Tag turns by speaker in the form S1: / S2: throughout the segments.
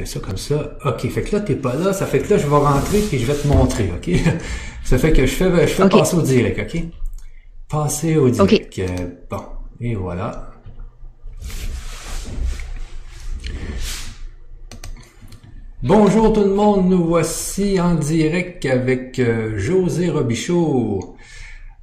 S1: fais ça comme ça. OK, fait que là, t'es pas là. Ça fait que là, je vais rentrer puis je vais te montrer, OK? ça fait que je fais, je fais passer au direct, OK? Passer au direct. Euh, bon, et voilà. Bonjour tout le monde, nous voici en direct avec euh, José Robichaud.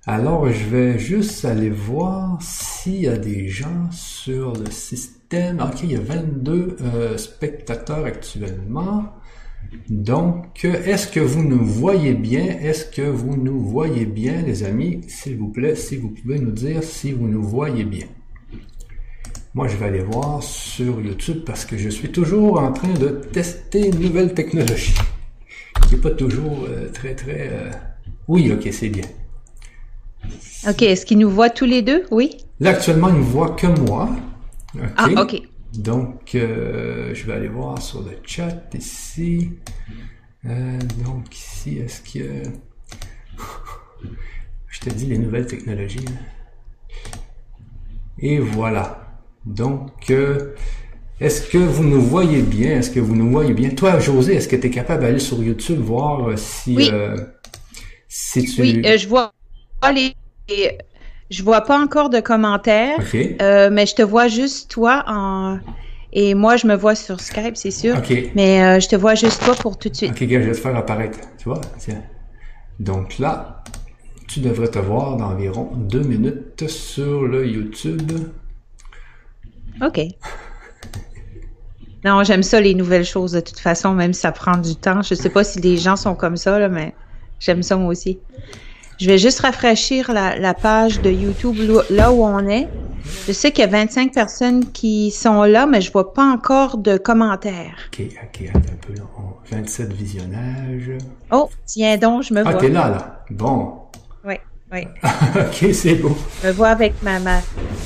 S1: Alors, je vais juste aller voir s'il y a des gens sur le système. Ok, il y a 22 euh, spectateurs actuellement. Donc, est-ce que vous nous voyez bien? Est-ce que vous nous voyez bien, les amis? S'il vous plaît, si vous pouvez nous dire si vous nous voyez bien. Moi, je vais aller voir sur YouTube parce que je suis toujours en train de tester une nouvelle technologie. Qui n'est pas toujours euh, très, très... Euh, oui, ok, c'est bien.
S2: OK. Est-ce qu'il nous voit tous les deux? Oui?
S1: Là, actuellement, il ne voit que moi.
S2: Ah, OK.
S1: Donc, euh, je vais aller voir sur le chat ici. Euh, donc, ici, est-ce que... je te dis les nouvelles technologies. Et voilà. Donc, euh, est-ce que vous nous voyez bien? Est-ce que vous nous voyez bien? Toi, José, est-ce que tu es capable d'aller sur YouTube voir si,
S2: oui.
S1: si tu...
S2: Oui, je vois les je vois pas encore de commentaires, euh, mais je te vois juste toi en et moi je me vois sur Skype, c'est sûr. Mais euh, je te vois juste toi pour tout de suite.
S1: Ok, je vais te faire apparaître. Tu vois, tiens. Donc là, tu devrais te voir dans environ deux minutes sur le YouTube.
S2: Ok. Non, j'aime ça les nouvelles choses de toute façon, même si ça prend du temps. Je sais pas si les gens sont comme ça là, mais j'aime ça moi aussi. Je vais juste rafraîchir la, page de YouTube là où on est. Je sais qu'il y a 25 personnes qui sont là, mais je vois pas encore de commentaires.
S1: OK, OK, attends un peu. 27 visionnages.
S2: Oh, tiens donc, je me vois.
S1: Ah, t'es là, là. Bon.
S2: Oui, oui.
S1: OK, c'est bon.
S2: Je me vois avec ma, ma,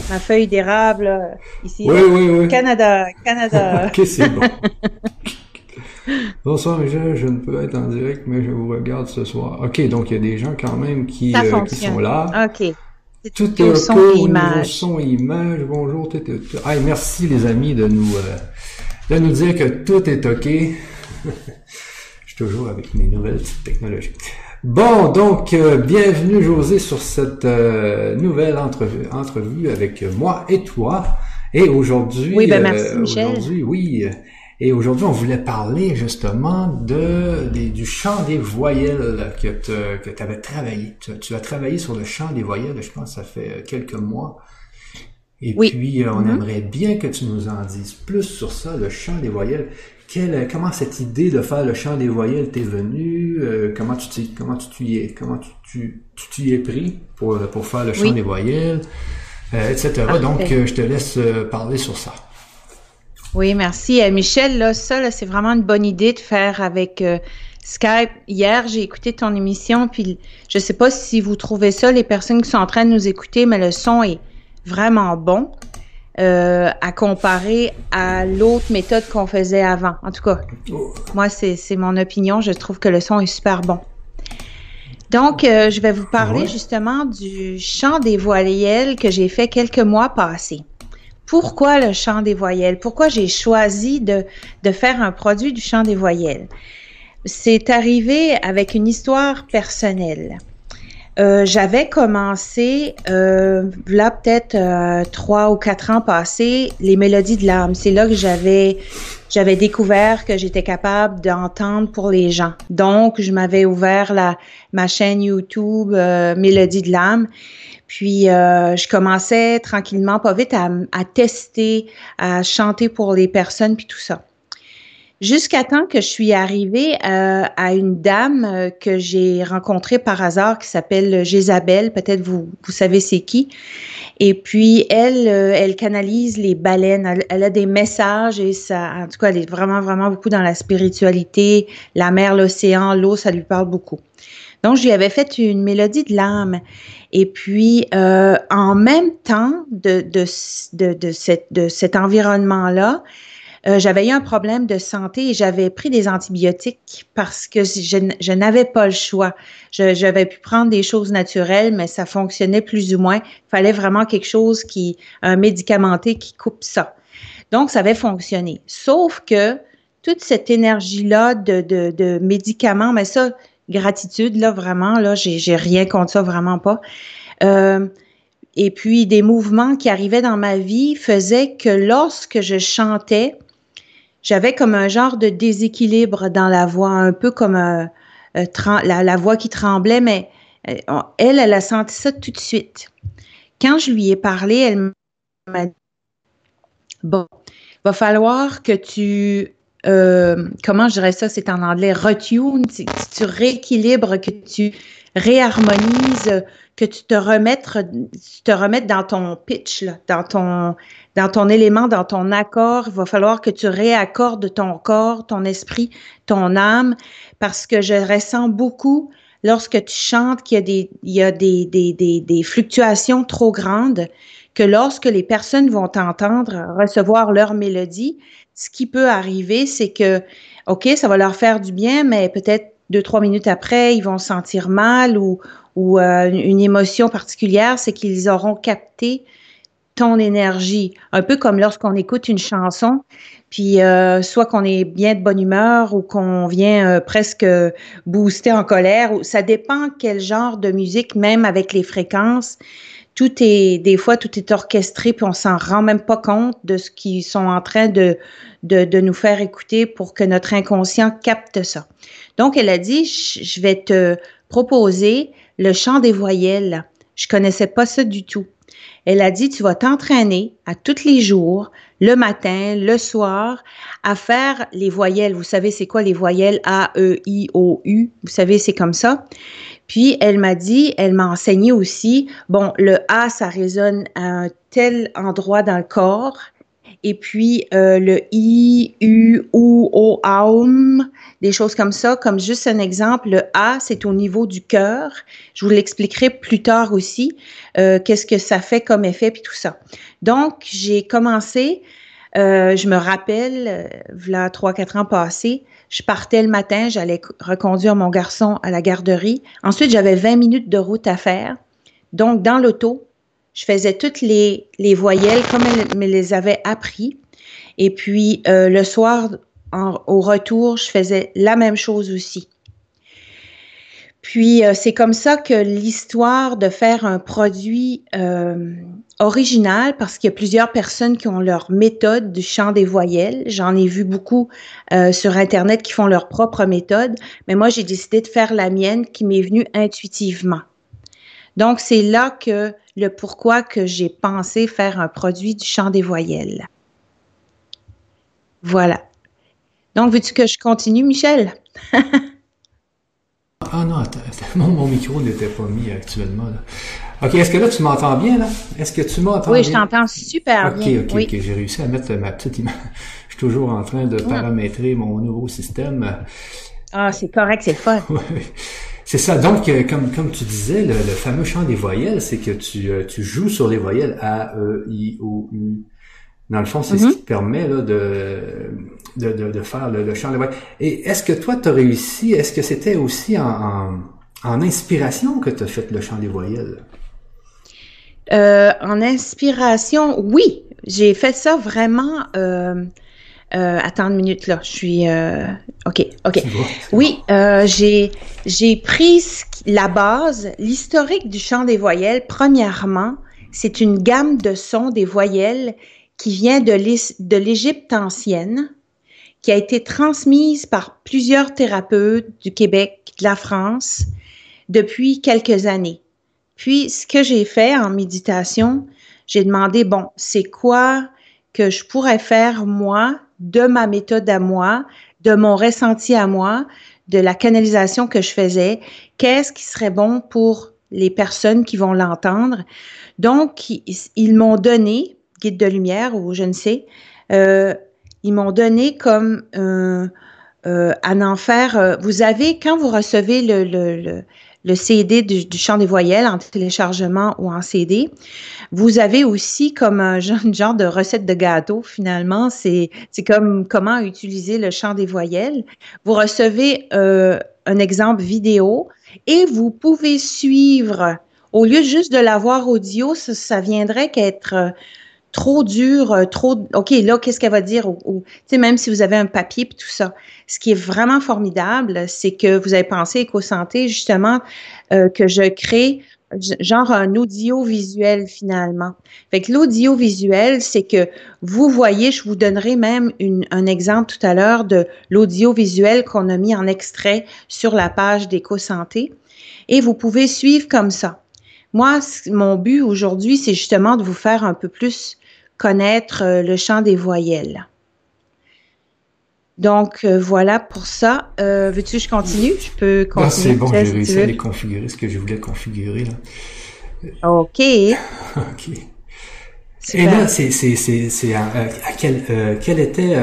S2: ma feuille d'érable ici.
S1: Oui, oui, oui.
S2: Canada, Canada.
S1: OK, c'est bon. Bonsoir Michel, je ne peux être en direct, mais je vous regarde ce soir. OK, donc il y a des gens quand même qui, euh, qui sont là.
S2: OK.
S1: Tout est OK son au niveau son et image. Bonjour. Tout est... Ah, merci les amis de nous euh, de nous dire que tout est OK. je suis toujours avec mes nouvelles petites technologies. Bon, donc euh, bienvenue José sur cette nouvelle entrevue, entrevue avec moi et toi. Et aujourd'hui,
S2: oui, ben merci, Michel.
S1: aujourd'hui, oui, et aujourd'hui, on voulait parler justement de, du chant des voyelles que tu avais travaillé. Tu, as travaillé sur le chant des voyelles, je pense, ça fait quelques mois. Et puis, euh, on mm-hmm. aimerait bien que tu nous en dises plus sur ça, le chant des voyelles. Quelle, comment cette idée de faire le chant des voyelles t'est venue? Euh, comment tu comment tu y es, comment tu, tu, y es pris pour, pour faire le chant des voyelles, euh, etc. Donc, je te laisse parler sur ça.
S2: Oui, merci. Euh, Michel, là, ça, c'est vraiment une bonne idée de faire avec euh, Skype. Hier, j'ai écouté ton émission, puis je sais pas si vous trouvez ça, les personnes qui sont en train de nous écouter, mais le son est vraiment bon euh, à comparer à l'autre méthode qu'on faisait avant. En tout cas, moi, c'est mon opinion. Je trouve que le son est super bon. Donc, je vais vous parler justement du chant des voyelles que j'ai fait quelques mois passés pourquoi le chant des voyelles? Pourquoi j'ai choisi de, faire un produit du chant des voyelles? C'est arrivé avec une histoire personnelle. Euh, j'avais commencé, euh, là peut-être euh, trois ou quatre ans passés, les mélodies de l'âme. C'est là que j'avais j'avais découvert que j'étais capable d'entendre pour les gens. Donc, je m'avais ouvert la ma chaîne YouTube euh, Mélodie de l'âme puis euh, je commençais tranquillement, pas vite, à, tester, à chanter pour les personnes, puis tout ça. Jusqu'à temps que je suis arrivée euh, à une dame euh, que j'ai rencontrée par hasard qui s'appelle Jézabel, peut-être vous, vous savez c'est qui. Et puis elle, elle canalise les baleines, elle, elle, a des messages et ça, en tout cas, elle est vraiment, vraiment beaucoup dans la spiritualité, la mer, l'océan, l'eau, ça lui parle beaucoup. Donc, lui avais fait une mélodie de l'âme. Et puis, euh, en même temps de, de, de, de, de cet environnement-là, euh, j'avais eu un problème de santé et j'avais pris des antibiotiques parce que je, je n'avais pas le choix. J'avais pu prendre des choses naturelles, mais ça fonctionnait plus ou moins. Il fallait vraiment quelque chose qui, un médicamenté qui coupe ça. Donc, ça avait fonctionné. Sauf que toute cette énergie-là de, de, de, médicaments, mais ça, gratitude, là, vraiment, là, j'ai rien contre ça, vraiment pas. Euh, et puis, des mouvements qui arrivaient dans ma vie faisaient que lorsque je chantais, j'avais comme un genre de déséquilibre dans la voix, un peu comme euh, euh, la, voix qui tremblait, mais elle, elle a senti ça tout de suite. Quand je lui ai parlé, elle m'a dit, bon, va falloir que tu euh, comment je dirais ça, c'est en anglais, retune, tu, tu rééquilibres, que tu réharmonises, que tu te remettes, tu te remettes dans ton pitch, dans ton, dans ton élément, dans ton accord. Il va falloir que tu réaccordes ton corps, ton esprit, ton âme, parce que je ressens beaucoup lorsque tu chantes qu'il y a des, il y a des, des, des, des fluctuations trop grandes, que lorsque les personnes vont t'entendre recevoir leur mélodie, ce qui peut arriver, c'est que, OK, ça va leur faire du bien, mais peut-être deux, trois minutes après, ils vont se sentir mal ou, ou euh, une émotion particulière, c'est qu'ils auront capté ton énergie. Un peu comme lorsqu'on écoute une chanson, puis euh, soit qu'on est bien de bonne humeur ou qu'on vient euh, presque booster en colère. Ça dépend quel genre de musique, même avec les fréquences tout est, des fois, tout est orchestré, puis on s'en rend même pas compte de ce qu'ils sont en train de, de, de, nous faire écouter pour que notre inconscient capte ça. Donc, elle a dit, je vais te proposer le chant des voyelles. Je connaissais pas ça du tout. Elle a dit, tu vas t'entraîner à tous les jours, le matin, le soir, à faire les voyelles. Vous savez, c'est quoi les voyelles? A, E, I, O, U? Vous savez, c'est comme ça. Puis elle m'a dit, elle m'a enseigné aussi, bon, le A, ça résonne à un tel endroit dans le corps. Et puis euh, le I, U, U, O, Aum, des choses comme ça. Comme juste un exemple, le A, c'est au niveau du cœur. Je vous l'expliquerai plus tard aussi, euh, qu'est-ce que ça fait comme effet, puis tout ça. Donc, j'ai commencé, euh, je me rappelle, voilà trois, quatre ans passés, je partais le matin, j'allais reconduire mon garçon à la garderie. Ensuite, j'avais 20 minutes de route à faire. Donc, dans l'auto, je faisais toutes les, les voyelles comme elle me les avait appris. Et puis, euh, le soir, au retour, je faisais la même chose aussi. Puis, euh, c'est comme ça que l'histoire de faire un produit euh, original parce qu'il y a plusieurs personnes qui ont leur méthode du chant des voyelles. J'en ai vu beaucoup euh, sur Internet qui font leur propre méthode, mais moi, j'ai décidé de faire la mienne qui m'est venue intuitivement. Donc, c'est là que le pourquoi que j'ai pensé faire un produit du chant des voyelles. Voilà. Donc, veux-tu que je continue, Michel?
S1: ah non, attends, mon, micro n'était pas mis actuellement. OK, est-ce que là, tu m'entends bien, là? Est-ce que tu m'entends
S2: bien? Oui, je t'entends super bien.
S1: OK, OK, OK. J'ai réussi à mettre ma petite image. je suis toujours en train de paramétrer mon nouveau système.
S2: Ah, c'est correct, c'est fun.
S1: C'est ça. Donc, euh, comme, comme tu disais, le, fameux chant des voyelles, c'est que tu, euh, tu joues sur les voyelles A, E, I, O, U. Dans le fond, c'est ce mm-hmm. qui te permet là, de, de, de, faire le, chant des voyelles. Et est-ce que toi, tu as réussi, est-ce que c'était aussi en, en, en inspiration que tu as fait le chant des voyelles?
S2: Euh, en inspiration, oui, j'ai fait ça vraiment. Euh, euh, attends une minute là, je suis. Euh, ok, ok. oui, euh, j'ai j'ai pris la base, l'historique du chant des voyelles. Premièrement, c'est une gamme de sons des voyelles qui vient de l'Égypte ancienne, qui a été transmise par plusieurs thérapeutes du Québec, de la France, depuis quelques années. Puis, ce que j'ai fait en méditation, j'ai demandé, bon, c'est quoi que je pourrais faire moi, de ma méthode à moi, de mon ressenti à moi, de la canalisation que je faisais, qu'est-ce qui serait bon pour les personnes qui vont l'entendre? Donc, ils, m'ont donné, guide de lumière ou je ne sais, euh, ils m'ont donné comme euh, euh. Euh, vous avez, quand vous recevez le CD du, chant des voyelles en téléchargement ou en CD. Vous avez aussi comme un genre, de recette de gâteau finalement. C'est comme comment utiliser le chant des voyelles. Vous recevez euh, un exemple vidéo et vous pouvez suivre. Au lieu juste de l'avoir audio, ça, ça viendrait qu'être trop dur, euh, trop, OK, là, qu'est-ce qu'elle va dire? Ou, même si vous avez un papier et tout ça. Ce qui est vraiment formidable, c'est que vous avez pensé éco-santé, justement, euh, que je crée genre un audiovisuel finalement. Fait que l'audiovisuel, c'est que vous voyez, je vous donnerai même un exemple tout à l'heure de l'audiovisuel qu'on a mis en extrait sur la page d'éco-santé et vous pouvez suivre comme ça. Moi, mon but aujourd'hui, c'est justement de vous faire un peu plus connaître euh, le chant des voyelles. Donc, euh, voilà pour ça. Euh, veux-tu que je continue? Je peux
S1: continuer. C'est bon, j'ai réussi à les configurer, ce que je voulais configurer.
S2: Là. OK.
S1: OK. Et là, c'est à, à, quel euh, quel était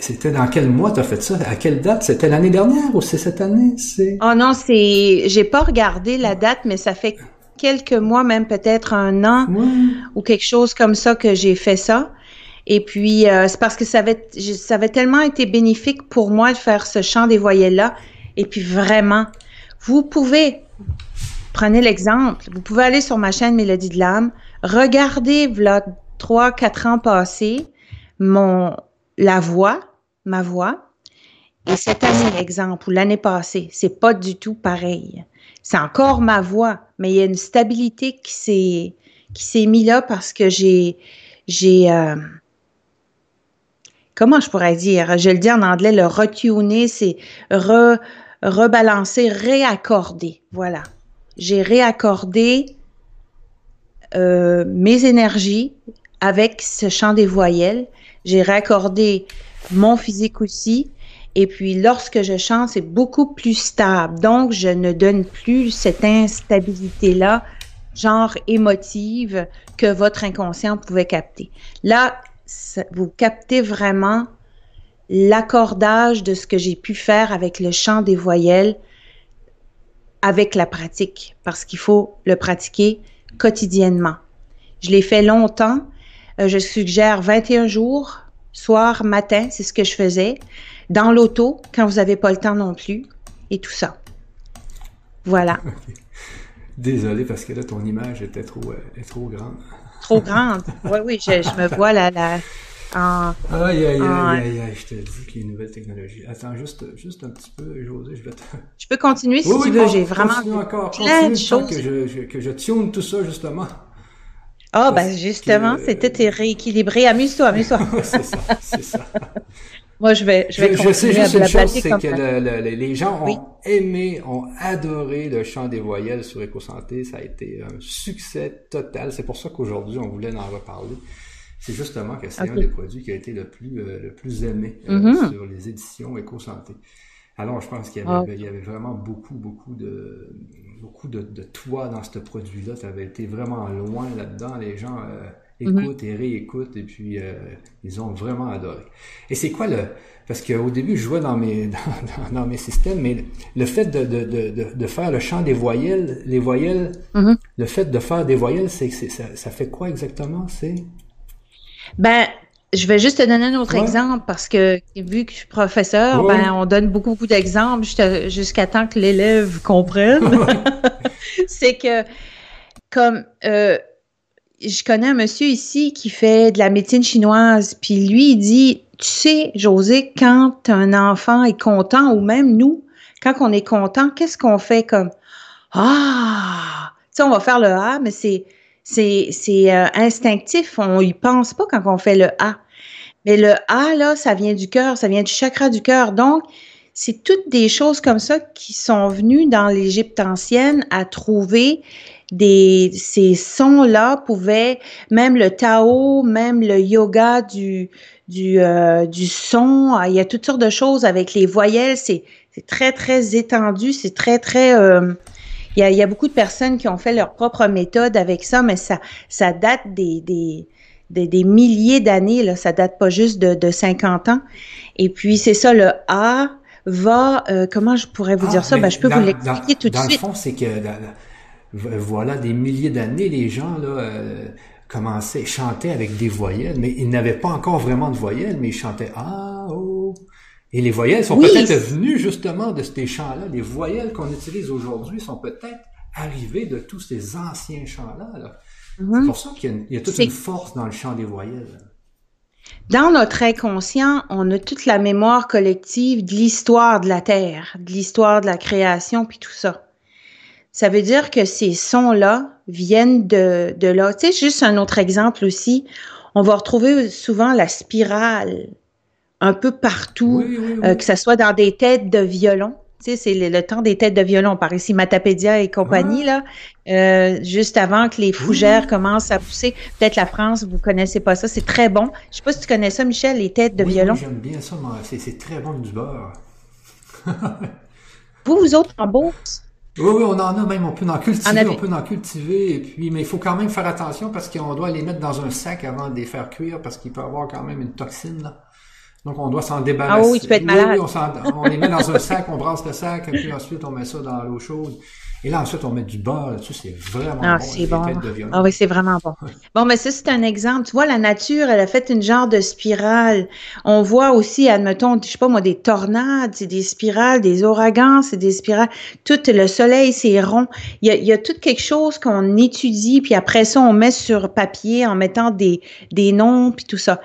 S1: c'était dans quel mois tu as fait ça? À quelle date? C'était l'année dernière ou c'est cette année? C'est
S2: Oh non, c'est j'ai pas regardé la date, mais ça fait quelques mois, même peut-être un an ou quelque chose comme ça que j'ai fait ça. Et puis, euh, c'est parce que ça avait, ça avait tellement été bénéfique pour moi de faire ce chant des voyelles-là. Et puis, vraiment, vous pouvez, prenez l'exemple, vous pouvez aller sur ma chaîne Mélodie de l'âme, regardez, voilà, trois, quatre ans passés, mon, la voix, ma voix, et cette année, exemple, ou l'année passée, c'est pas du tout pareil. C'est encore ma voix, mais il y a une stabilité qui s'est, qui s'est mise là parce que j'ai, j'ai, euh, comment je pourrais dire, je le dis en anglais, le retuner, c'est re, rebalancer, réaccorder. Voilà. J'ai réaccordé euh, mes énergies avec ce chant des voyelles. J'ai réaccordé mon physique aussi. Et puis, lorsque je chante, c'est beaucoup plus stable. Donc, je ne donne plus cette instabilité-là, genre émotive, que votre inconscient pouvait capter. Là, vous captez vraiment l'accordage de ce que j'ai pu faire avec le chant des voyelles avec la pratique, parce qu'il faut le pratiquer quotidiennement. Je l'ai fait longtemps. Euh, je suggère 21 jours, soir, matin, c'est ce que je faisais. Dans l'auto, quand vous n'avez pas le temps non plus, et tout ça. Voilà.
S1: Désolé parce que là, ton image était trop, euh, trop grande
S2: trop grande. Oui, oui, je, me vois là, là
S1: en... Aïe, aïe, aïe, aïe, je te dis qu'il y a une nouvelle technologie. Attends, juste, juste un petit peu, José, je vais te...
S2: Je peux continuer si tu veux, j'ai vraiment
S1: encore, plein de choses. Que je, que je tune tout ça, justement.
S2: Ah, oh, ben justement, c'était rééquilibré. Amuse-toi, amuse-toi.
S1: c'est ça, c'est ça.
S2: Moi, je vais, je vais je, sais juste une chose,
S1: c'est que les gens ont aimé, ont adoré le chant des voyelles sur EcoSanté. Ça a été un succès total. C'est pour ça qu'aujourd'hui, on voulait en reparler. C'est justement que c'est un des produits qui a été le plus, euh, le plus aimé euh, mm-hmm. sur les éditions EcoSanté. Alors, je pense qu'il y, avait, il y avait vraiment beaucoup, beaucoup de, beaucoup de, de toi dans ce produit-là. Tu avais été vraiment loin là-dedans. Les gens, euh, Mhm. écoutent et réécoutent, et puis euh, ils ont vraiment adoré. Et c'est quoi le... Parce qu'au début, je jouais dans mes, dans, dans, mes systèmes, mais le fait de, de, de, de, faire le chant des voyelles, les voyelles, mhm. le fait de faire des voyelles, c'est, ça, ça fait quoi exactement? C'est...
S2: Ben, je vais juste te donner un autre exemple parce que vu que je suis professeur, ben on donne beaucoup, beaucoup d'exemples jusqu'à temps que l'élève comprenne. c'est que comme euh, je connais un monsieur ici qui fait de la médecine chinoise, puis lui, il dit, tu sais, José, quand un enfant est content, ou même nous, quand on est content, qu'est-ce qu'on fait comme Ah! Tu sais, on va faire le A, mais c'est c'est euh, instinctif, on y pense pas quand on fait le A. Mais le A là, ça vient du cœur, ça vient du chakra du cœur. Donc, c'est toutes des choses comme ça qui sont venues dans l'Égypte ancienne à trouver des, ces sons-là pouvaient, même le Tao, même le yoga du, du, euh, du son, il y a toutes sortes de choses avec les voyelles, c'est très, très étendu, c'est très, très... Euh, il, y a, il y a beaucoup de personnes qui ont fait leur propre méthode avec ça, mais ça, ça date des, des, des, des milliers d'années, là, ça date pas juste de, de 50 ans. Et puis, c'est ça, le A va, euh, comment je pourrais vous dire ah, ça? Ben, je peux vous l'expliquer tout de suite.
S1: Dans le fond, c'est que voilà des milliers d'années, les gens là euh, commençaient, chantaient avec des voyelles, mais ils n'avaient pas encore vraiment de voyelles, mais ils chantaient ah oh. Et les voyelles sont peut-être venues justement de ces chants-là. Les voyelles qu'on utilise aujourd'hui sont peut-être arrivées de tous ces anciens chants-là. Mhm. C'est pour ça qu'il y, a toute une force dans le chant des voyelles.
S2: Dans notre inconscient, on a toute la mémoire collective de l'histoire de la Terre, de l'histoire de la création, puis tout ça. Ça veut dire que ces sons-là viennent de, de là. Tu sais, juste un autre exemple aussi, on va retrouver souvent la spirale un peu partout, euh, que ce soit dans des têtes de violon. Tu sais, c'est le, temps des têtes de violon, par ici Matapédia et compagnie, ah. là, euh, juste avant que les fougères commencent à pousser. Peut-être la France, vous connaissez pas ça, c'est très bon. Je sais pas si tu connais ça, Michel, les têtes de violon.
S1: j'aime bien ça, c'est très bon du beurre.
S2: vous, vous autres, en bourse,
S1: oui, oui, on en a même, on peut en cultiver, on peut en cultiver, et puis, mais il faut quand même faire attention parce qu'on doit les mettre dans un sac avant de les faire cuire parce qu'il peut avoir quand même une toxine, là. Donc, on doit s'en débarrasser.
S2: Ah oui, tu peux être malade.
S1: Oui, on, on les met dans un sac, on brasse le sac, et puis ensuite, on met ça dans l'eau chaude. Et là, ensuite, on met du beurre là-dessus. C'est vraiment
S2: ah,
S1: bon.
S2: C'est bon. Ah oui, c'est vraiment bon. Bon, mais ça, c'est un exemple. Tu vois, la nature, elle a fait une genre de spirale. On voit aussi, admettons, je sais pas moi, des tornades, c'est des spirales, des ouragans, c'est des spirales. Tout le soleil, c'est rond. Il y a, il y a tout quelque chose qu'on étudie, puis après ça, on met sur papier en mettant des, des noms, puis tout ça.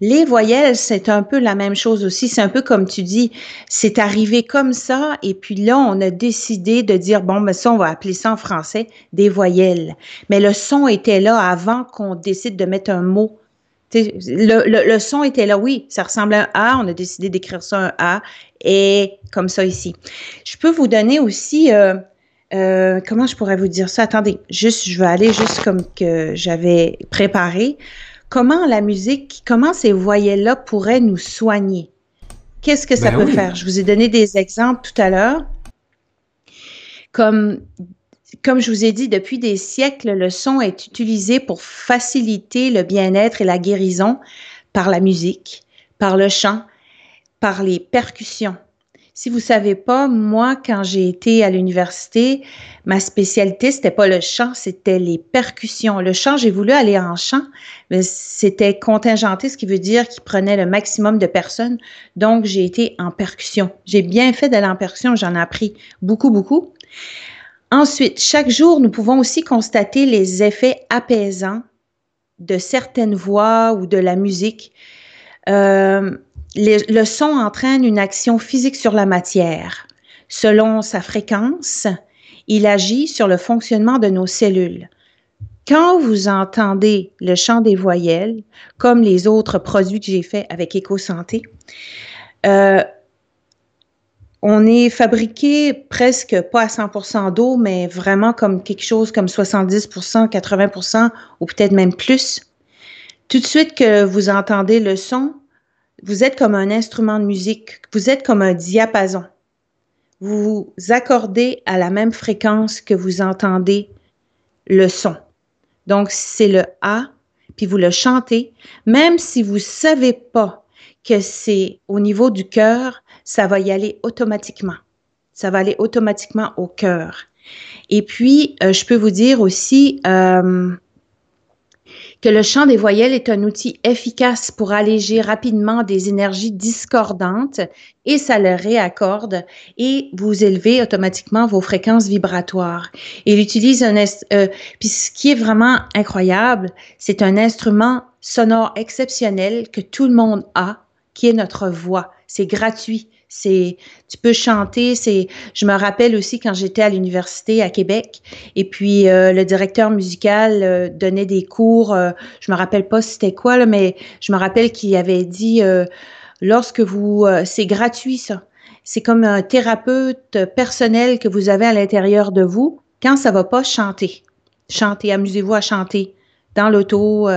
S2: Les voyelles, c'est un peu la même chose aussi. C'est un peu comme tu dis, c'est arrivé comme ça, et puis là, on a décidé de dire, bon, ben, on va appeler ça en français des voyelles. Mais le son était là avant qu'on décide de mettre un mot. Le, son était là, oui, ça ressemble à un A, on a décidé d'écrire ça un A, et comme ça ici. Je peux vous donner aussi, euh, euh, comment je pourrais vous dire ça? Attendez, juste, je vais aller juste comme que j'avais préparé. Comment la musique, comment ces voyelles-là pourraient nous soigner? Qu'est-ce que ça ben peut faire? Je vous ai donné des exemples tout à l'heure. Comme, comme je vous ai dit, depuis des siècles, le son est utilisé pour faciliter le bien-être et la guérison par la musique, par le chant, par les percussions. Si vous savez pas, moi, quand j'ai été à l'université, ma spécialité, c'était pas le chant, c'était les percussions. Le chant, j'ai voulu aller en chant, mais c'était contingenté, ce qui veut dire qu'il prenait le maximum de personnes. Donc, j'ai été en percussion. J'ai bien fait d'aller en percussion, j'en ai appris beaucoup, beaucoup. Ensuite, chaque jour, nous pouvons aussi constater les effets apaisants de certaines voix ou de la musique. Euh, le son entraîne une action physique sur la matière. Selon sa fréquence, il agit sur le fonctionnement de nos cellules. Quand vous entendez le chant des voyelles, comme les autres produits que j'ai faits avec EcoSanté, euh, on est fabriqué presque pas à 100% d'eau, mais vraiment comme quelque chose comme 70%, 80% ou peut-être même plus. Tout de suite que vous entendez le son, vous êtes comme un instrument de musique, vous êtes comme un diapason. Vous vous accordez à la même fréquence que vous entendez le son. Donc, c'est le A, puis vous le chantez, même si vous savez pas que c'est au niveau du cœur, ça va y aller automatiquement. Ça va aller automatiquement au cœur. Et puis, euh, je peux vous dire aussi euh, que le chant des voyelles est un outil efficace pour alléger rapidement des énergies discordantes et ça le réaccorde et vous élevez automatiquement vos fréquences vibratoires. Il utilise un... Euh, puis ce qui est vraiment incroyable, c'est un instrument sonore exceptionnel que tout le monde a, qui est notre voix. C'est gratuit. C'est, tu peux chanter. C'est, je me rappelle aussi quand j'étais à l'université à Québec, et puis euh, le directeur musical euh, donnait des cours. Euh, je me rappelle pas c'était quoi mais je me rappelle qu'il avait dit lorsque vous, c'est gratuit ça. C'est comme un thérapeute personnel que vous avez à l'intérieur de vous. Quand ça va pas, chanter, chanter, amusez-vous à chanter dans l'auto,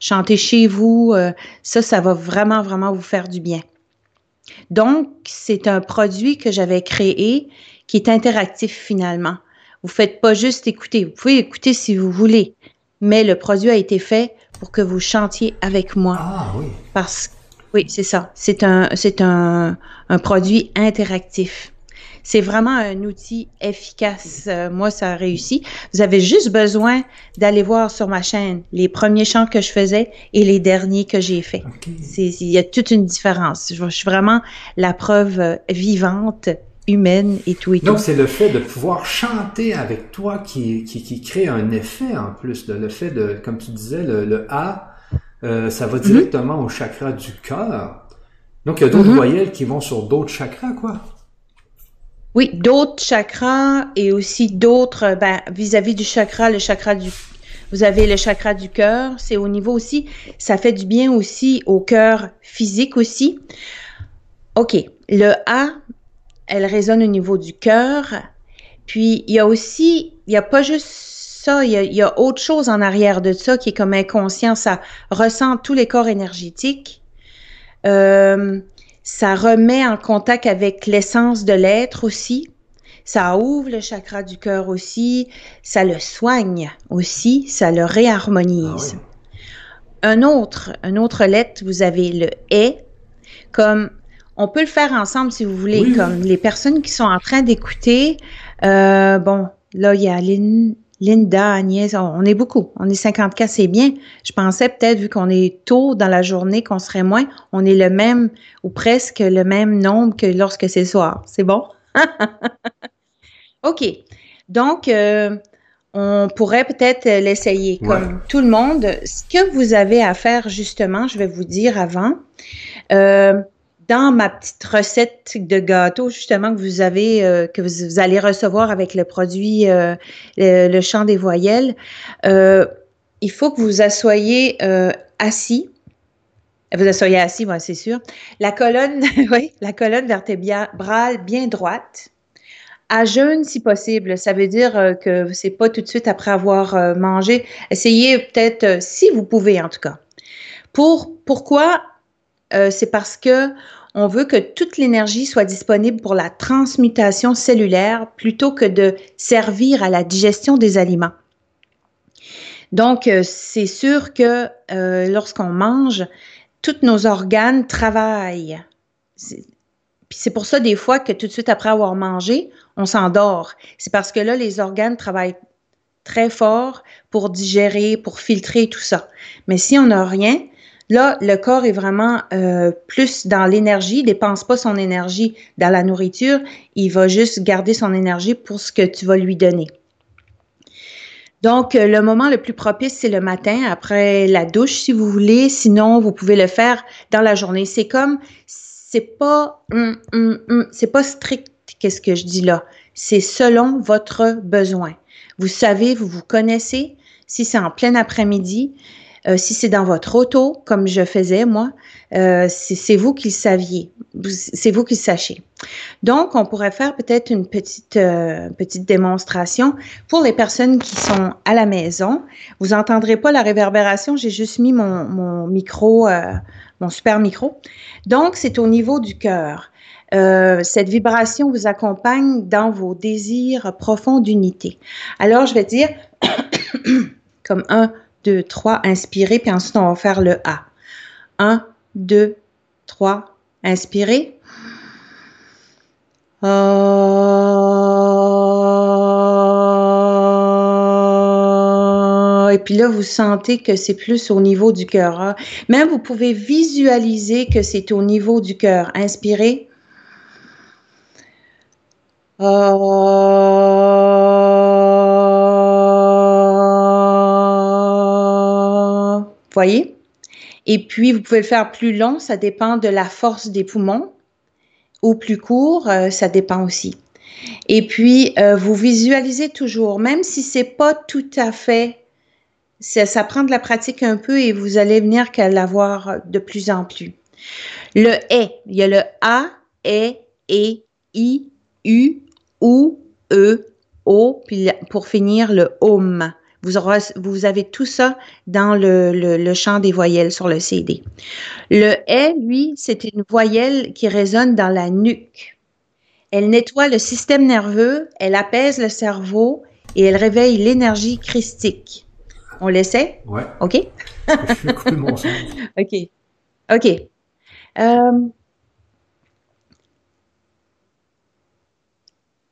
S2: chanter chez vous. ça, ça va vraiment, vraiment vous faire du bien. Donc, c'est un produit que j'avais créé qui est interactif finalement. Vous faites pas juste écouter. Vous pouvez écouter si vous voulez, mais le produit a été fait pour que vous chantiez avec moi.
S1: Ah oui.
S2: Parce oui, c'est ça. C'est un, c'est un, un produit interactif. C'est vraiment un outil efficace. Euh, moi, ça a réussi. Vous avez juste besoin d'aller voir sur ma chaîne les premiers chants que je faisais et les derniers que j'ai faits. Il y a toute une différence. Je, suis vraiment la preuve euh, vivante humaine et tout et
S1: Donc, c'est le fait de pouvoir chanter avec toi qui, qui, qui crée un effet en plus. Le fait de, comme tu disais, le, le A, euh, ça va directement au chakra du cœur. Donc, il y a d'autres
S2: Mhm.
S1: voyelles qui vont sur d'autres chakras, quoi.
S2: Oui, d'autres chakras et aussi d'autres, ben, vis-à-vis du chakra, le chakra du, vous avez le chakra du cœur, c'est au niveau aussi, ça fait du bien aussi au cœur physique aussi. OK, le A, elle résonne au niveau du cœur. Puis, il y a aussi, il n'y a pas juste ça, il y, a, y a autre chose en arrière de ça qui est comme inconscient, ça ressent tous les corps énergétiques. Euh, ça remet en contact avec l'essence de l'être aussi. Ça ouvre le chakra du cœur aussi. Ça le soigne aussi. Ça le réharmonise.
S1: Ah oui.
S2: Un autre, un autre lettre, vous avez le est. Comme on peut le faire ensemble si vous voulez.
S1: Oui.
S2: Comme les personnes qui sont en train d'écouter. euh, bon, là il y a Lynn- Linda, Agnès, on, est beaucoup. On est 54, c'est bien. Je pensais peut-être, vu qu'on est tôt dans la journée, qu'on serait moins. On est le même ou presque le même nombre que lorsque c'est soir. C'est bon? OK. Donc, euh, on pourrait peut-être l'essayer
S1: Ouais.
S2: comme tout le monde. Ce que vous avez à faire, justement, je vais vous dire avant. Euh, dans ma petite recette de gâteau, justement, que vous avez, euh, que vous, allez recevoir avec le produit, euh, le, le chant des voyelles, euh, il faut que vous assoyez assis. Vous asseyez assis, moi, c'est sûr. La colonne, oui, la colonne vertébrale bien droite. À jeûne, si possible. Ça veut dire que c'est pas tout de suite après avoir mangé. Essayez peut-être, si vous pouvez, en tout cas. Pour, pourquoi? Euh, c'est parce que on veut que toute l'énergie soit disponible pour la transmutation cellulaire plutôt que de servir à la digestion des aliments. Donc, euh, c'est sûr que euh, lorsqu'on mange, tous nos organes travaillent. C'est- pour ça des fois que tout de suite après avoir mangé, on s'endort. C'est parce que là, les organes travaillent très fort pour digérer, pour filtrer tout ça. Mais si on n'a rien, là, le corps est vraiment euh, plus dans l'énergie, il dépense pas son énergie dans la nourriture, il va juste garder son énergie pour ce que tu vas lui donner. Donc, euh, le moment le plus propice, c'est le matin, après la douche, si vous voulez. Sinon, vous pouvez le faire dans la journée. C'est comme, c'est pas, hum, hum, hum, c'est pas strict, qu'est-ce que je dis là. C'est selon votre besoin. Vous savez, vous vous connaissez. Si c'est en plein après-midi, euh, si c'est dans votre auto, comme je faisais moi, euh, c'est vous qui le saviez. C'est vous qui le sachez. Donc, on pourrait faire peut-être une petite, euh, petite démonstration pour les personnes qui sont à la maison. Vous entendrez pas la réverbération, j'ai juste mis mon, mon micro, mon super micro. Donc, c'est au niveau du cœur. Cette vibration vous accompagne dans vos désirs profonds d'unité. Alors, je vais dire comme 1, 2, 3, inspirez, puis ensuite on va faire le A. 1, 2, 3, inspirez. Ah. Et puis là, vous sentez que c'est plus au niveau du cœur. hein. Même vous pouvez visualiser que c'est au niveau du cœur. Inspirez. Ah. Voyez? Et puis, vous pouvez le faire plus long, ça dépend de la force des poumons, ou plus court, euh, ça dépend aussi. Et puis, euh, vous visualisez toujours, même si c'est pas tout à fait, ça, prend de la pratique un peu et vous allez venir qu'à l'avoir de plus en plus. Le est, il y a le a, e, e, i, u, ou, e, o, puis pour finir le om. Vous, aurez, vous avez tout ça dans le, le, le champ des voyelles sur le CD. Le est, lui, c'est une voyelle qui résonne dans la nuque. Elle nettoie le système nerveux, elle apaise le cerveau et elle réveille l'énergie christique. On l'essaie?
S1: Ouais.
S2: OK?
S1: Je mon.
S2: OK. OK. Euh,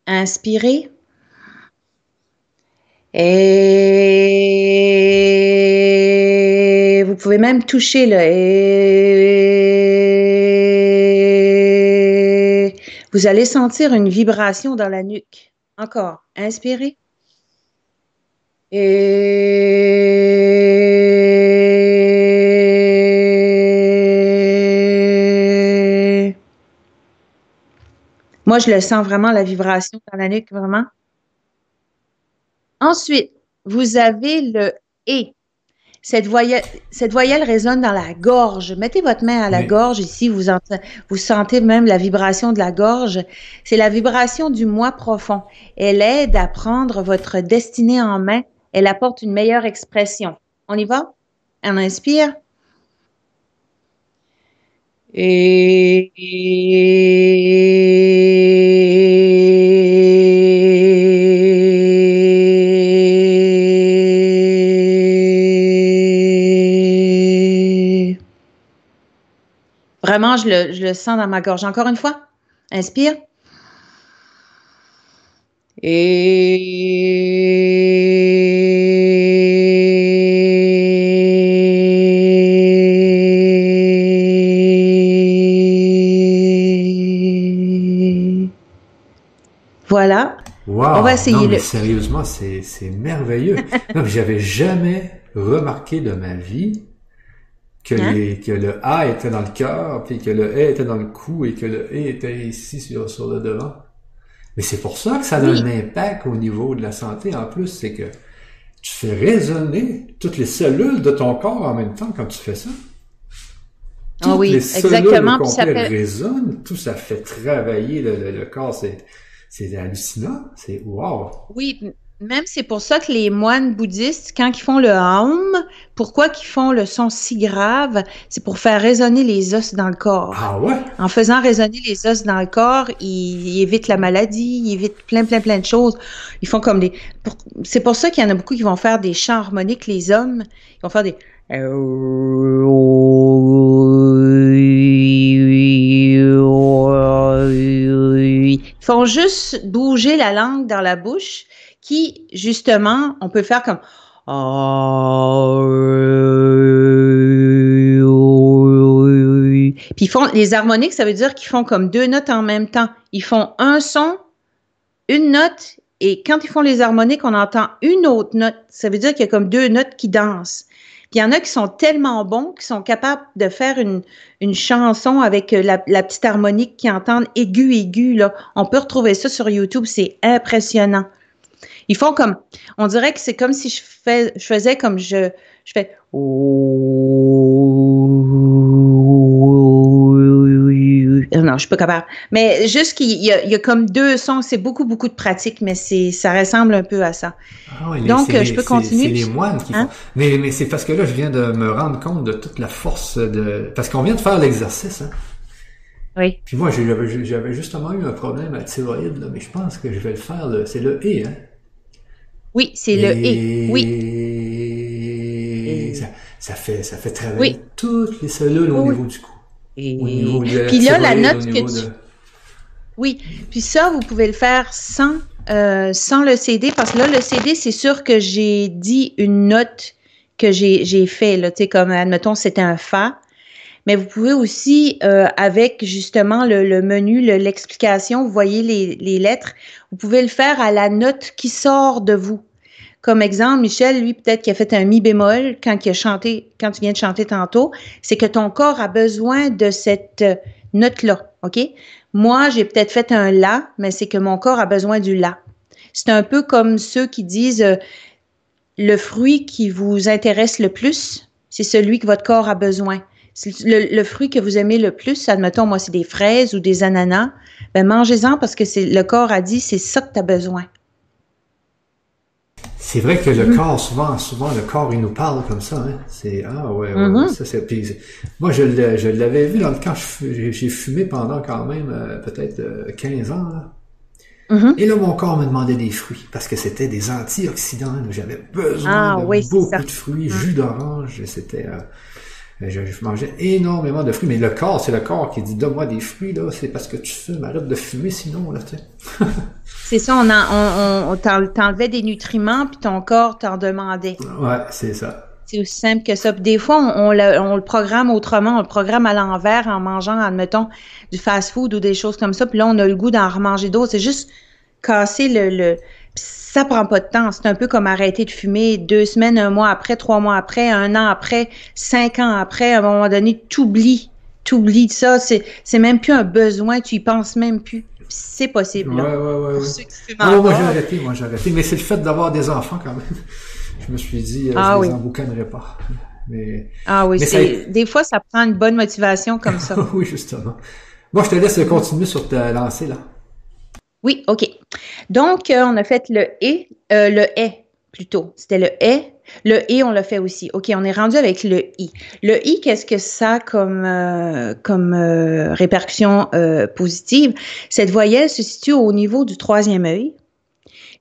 S2: inspirez. Et vous pouvez même toucher le Vous allez sentir une vibration dans la nuque. Encore. Inspirez. Et... Moi, je le sens vraiment, la vibration dans la nuque, vraiment. Ensuite, vous avez le et. Cette voyelle, cette voyelle résonne dans la gorge. Mettez votre main à la gorge ici, vous, vous sentez même la vibration de la gorge. C'est la vibration du moi profond. Elle aide à prendre votre destinée en main. Elle apporte une meilleure expression. On y va? On inspire. Et... Vraiment, je le, je le sens dans ma gorge. Encore une fois. Inspire. Et... Voilà.
S1: Wow.
S2: On va essayer
S1: non, mais
S2: le-
S1: Sérieusement, c'est merveilleux. j'avais jamais remarqué de ma vie que,
S2: Hein?
S1: les, que le A était dans le cœur, puis que le E était dans le cou et que le E était ici sur, sur le devant. Mais c'est pour ça que ça a
S2: Oui.
S1: un impact au niveau de la santé. En plus, c'est que tu fais résonner toutes les cellules de ton corps en même temps quand tu fais ça.
S2: Ah oui,
S1: les
S2: exactement, puis ça fait-
S1: résonnent, tout ça fait travailler le, le, le corps. C'est c'est hallucinant. C'est wow.
S2: Oui, même c'est pour ça que les moines bouddhistes, quand ils font le Aum, pourquoi qu'ils font le son si grave? C'est pour faire résonner les os dans le corps.
S1: Ah ouais?
S2: En faisant résonner les os dans le corps, ils, ils évitent la maladie, ils évitent plein, plein, plein de choses. Ils font comme des... C'est pour ça qu'il y en a beaucoup qui vont faire des chants harmoniques, les hommes. Ils vont faire des... font juste bouger la langue dans la bouche qui, justement, on peut faire comme... Puis ils font les harmoniques, ça veut dire qu'ils font comme deux notes en même temps. Ils font un son, une note, et quand ils font les harmoniques, on entend une autre note. Ça veut dire qu'il y a comme deux notes qui dansent. Il y en a qui sont tellement bons qu'ils sont capables de faire une, une chanson avec euh, la, la petite harmonique qui entendent aigu, aigu. Là. On peut retrouver ça sur YouTube, c'est impressionnant. Ils font comme, on dirait que c'est comme si je, fais, je faisais comme je, je fais. Non, je suis pas capable. Mais juste qu'il y, a- il y a comme deux sons, c'est beaucoup, beaucoup de pratique, mais c'est, ça ressemble un peu à ça.
S1: Ah
S2: Donc,
S1: c'est
S2: euh,
S1: les-
S2: je peux continuer,
S1: C'est les moines qui
S2: Hein?
S1: font. Mais, mais c'est parce que là, je viens de me rendre compte de toute la force de... Parce qu'on vient de faire l'exercice, hein.
S2: Oui.
S1: Puis moi, j'avais justement eu un problème à thyroïde, là, mais je pense que je vais le faire, c'est le « et », hein.
S2: Oui, c'est le et. Oui.
S1: Et... Ça, ça fait, ça fait travailler
S2: Oui.
S1: toutes les cellules au niveau du cou.
S2: Et- Puis là, la note que tu.
S1: de-
S2: Oui, puis ça, vous pouvez le faire sans, euh, sans le CD, parce que là, le CD, c'est sûr que j'ai dit une note que j'ai fait, là, tu sais, comme, admettons, c'était un Fa, mais vous pouvez aussi, euh, avec justement le, le menu, le- l'explication, vous voyez les, les lettres, vous pouvez le faire à la note qui sort de vous. Comme exemple, Michel, lui, peut-être qu'il a fait un mi bémol quand il a chanté, quand tu viens de chanter tantôt, c'est que ton corps a besoin de cette euh, note-là, OK? Moi, j'ai peut-être fait un la, mais c'est que mon corps a besoin du la. C'est un peu comme ceux qui disent euh, le fruit qui vous intéresse le plus, c'est celui que votre corps a besoin. Le fruit que vous aimez le plus, admettons, moi, c'est des fraises ou des ananas, ben mangez-en parce que c'est le corps a dit c'est ça que tu as besoin.
S1: C'est vrai que le corps, souvent, souvent, le corps, il nous parle comme ça, hein. C'est, ah, ouais, ouais,
S2: Mhm.
S1: ça, c'est, moi, je l'avais vu dans le fu- j'ai, fumé pendant quand même, euh, peut-être, euh, 15 ans, là.
S2: Mhm.
S1: Et là, mon corps me demandait des fruits, parce que c'était des antioxydants. J'avais besoin
S2: Ah,
S1: de
S2: oui,
S1: beaucoup de fruits, jus d'orange, c'était, euh, je, je mangeais énormément de fruits, mais le corps, c'est le corps qui dit, donne-moi des fruits, là, c'est parce que tu fumes, arrête de fumer, sinon, là, tu sais.
S2: C'est ça, on, on, on, on t'en- t'enlevait des nutriments puis ton corps t'en demandait.
S1: Ouais, c'est ça.
S2: C'est aussi simple que ça. Puis des fois, on, le, on, le, programme autrement, on le programme à l'envers en mangeant, admettons, du fast-food ou des choses comme ça. Puis là, on a le goût d'en remanger d'autres. C'est juste casser le, le ça prend pas de temps. C'est un peu comme arrêter de fumer deux semaines, un mois après, trois mois après, un an après, cinq ans après. À un moment donné, t'oublies, t'oublies de ça. C'est, c'est même plus un besoin. Tu y penses même plus. C'est possible.
S1: Là, ouais, ouais, ouais. Moi, j'ai arrêté, moi, j'ai arrêté. Mais c'est le fait d'avoir des enfants quand même. Je me suis dit, euh, ah, je les emboucanerai pas. Mais,
S2: ah oui, c'est, des fois, ça prend une bonne motivation comme ça.
S1: oui, justement. Moi, je te laisse continuer sur ta lancée, là.
S2: Oui, OK. Donc, euh, on a fait le et, euh, le est plutôt. C'était le est. Le et, on l'a fait aussi. OK, on est rendu avec le i. Le i, qu'est-ce que ça a comme, euh, comme répercussion positive? Cette voyelle se situe au niveau du troisième œil.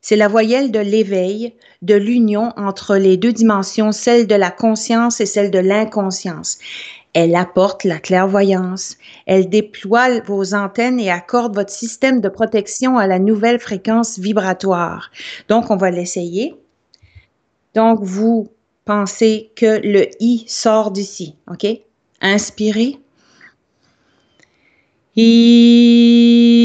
S2: C'est la voyelle de l'éveil, de l'union entre les deux dimensions, celle de la conscience et celle de l'inconscience. Elle apporte la clairvoyance. Elle déploie vos antennes et accorde votre système de protection à la nouvelle fréquence vibratoire. Donc, on va l'essayer. Donc, vous pensez que le I sort d'ici. OK? Inspirez. I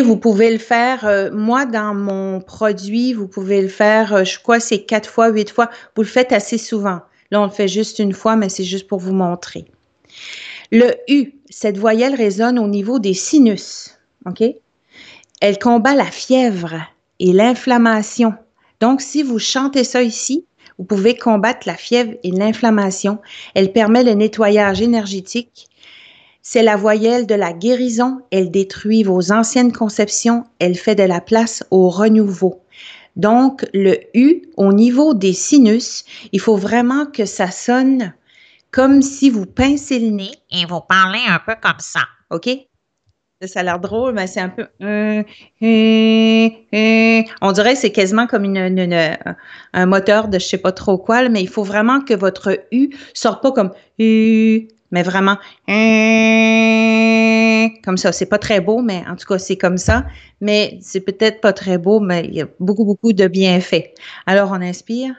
S2: Vous pouvez le faire, euh, moi, dans mon produit, vous pouvez le faire, euh, je crois, c'est quatre fois, huit fois. Vous le faites assez souvent. Là, on le fait juste une fois, mais c'est juste pour vous montrer. Le U, cette voyelle résonne au niveau des sinus. Elle combat la fièvre et l'inflammation. Donc, si vous chantez ça ici, vous pouvez combattre la fièvre et l'inflammation. Elle permet le nettoyage énergétique c'est la voyelle de la guérison. Elle détruit vos anciennes conceptions. Elle fait de la place au renouveau. Donc, le U, au niveau des sinus, il faut vraiment que ça sonne comme si vous pincez le nez
S3: et vous parlez un peu comme ça.
S2: OK? Ça a l'air drôle, mais c'est un peu. On dirait que c'est quasiment comme un moteur de je sais pas trop quoi, mais il faut vraiment que votre U sorte pas comme mais vraiment comme ça. C'est pas très beau, mais en tout cas, c'est comme ça. Mais c'est peut-être pas très beau, mais il y a beaucoup, beaucoup de bienfaits. Alors, on inspire.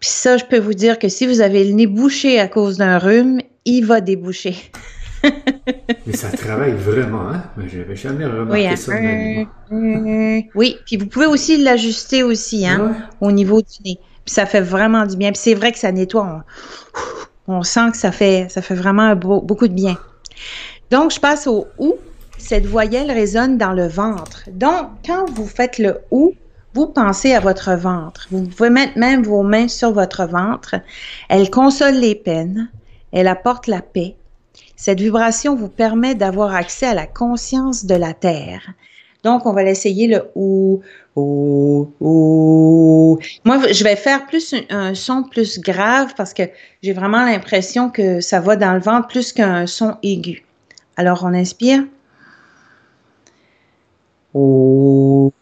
S2: Ça, je peux vous dire que si vous avez le nez bouché à cause d'un rhume, il va déboucher.
S1: Mais ça travaille vraiment, hein? J'avais jamais remarqué oui, ça.
S2: oui, puis vous pouvez aussi l'ajuster aussi, hein, au niveau du nez. Puis ça fait vraiment du bien. Puis c'est vrai que ça nettoie. On, sent que ça fait, ça fait vraiment beaucoup de bien. Donc, je passe au OU. Cette voyelle résonne dans le ventre. Donc, quand vous faites le OU, vous pensez à votre ventre. Vous pouvez mettre même vos mains sur votre ventre. Elle console les peines. Elle apporte la paix. Cette vibration vous permet d'avoir accès à la conscience de la Terre. Donc, on va l'essayer le ou, ou, ou. Moi, je vais faire plus un, son plus grave parce que j'ai vraiment l'impression que ça va dans le ventre plus qu'un son aigu. Alors, on inspire. Ou.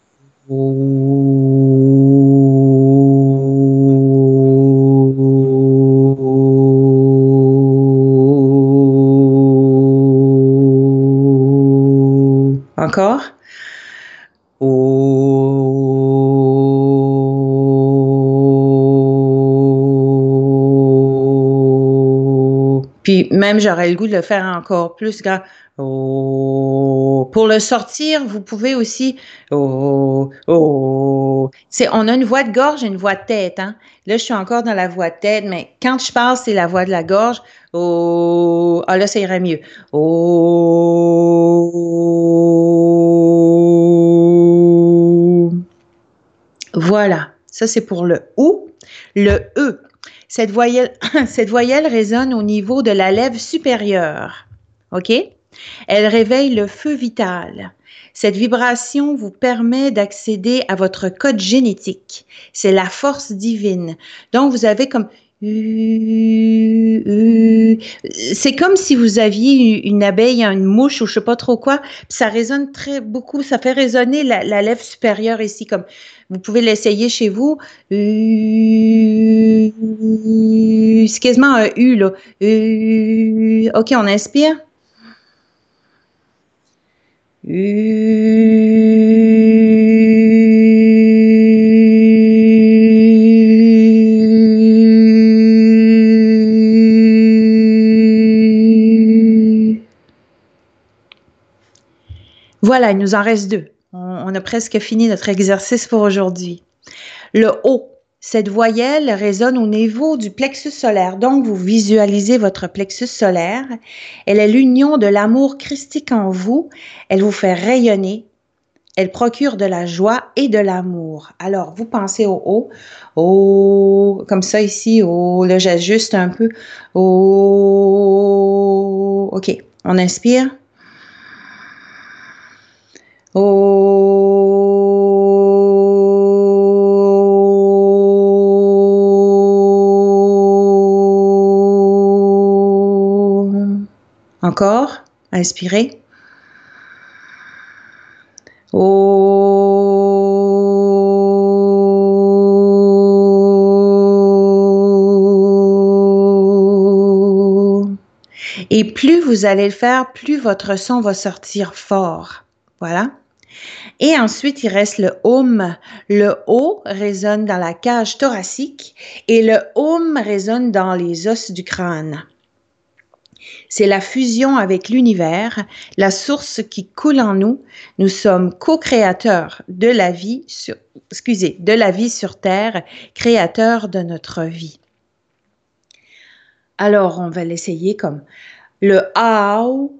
S2: Encore. Même j'aurais le goût de le faire encore plus grand. Oh. Pour le sortir, vous pouvez aussi. Oh, oh. On a une voix de gorge et une voix de tête. Hein? Là, je suis encore dans la voix de tête, mais quand je parle, c'est la voix de la gorge. Oh, ah là, ça irait mieux. Oh. Voilà. Ça, c'est pour le OU. Le E. Cette voyelle, résonne au niveau de la lèvre supérieure. OK? Elle réveille le feu vital. Cette vibration vous permet d'accéder à votre code génétique. C'est la force divine. Donc, vous avez comme c'est comme si vous aviez une abeille, une mouche ou je sais pas trop quoi, ça résonne très beaucoup, ça fait résonner la, lèvre supérieure ici, comme vous pouvez l'essayer chez vous. C'est quasiment un U là. Ok, on inspire. Voilà, il nous en reste deux. On, a presque fini notre exercice pour aujourd'hui. Le O, cette voyelle résonne au niveau du plexus solaire. Donc, vous visualisez votre plexus solaire. Elle est l'union de l'amour christique en vous. Elle vous fait rayonner. Elle procure de la joie et de l'amour. Alors, vous pensez au O. O, comme ça ici. O, là, j'ajuste un peu. O, OK. On inspire. Encore, inspirez. Et plus vous allez le faire, plus votre son va sortir fort. Voilà. Et ensuite, il reste le Om. Le O résonne dans la cage thoracique et le Om résonne dans les os du crâne. C'est la fusion avec l'univers, la source qui coule en nous. Nous sommes co-créateurs de la vie sur, de la vie sur terre, créateurs de notre vie. Alors, on va l'essayer comme le Ao,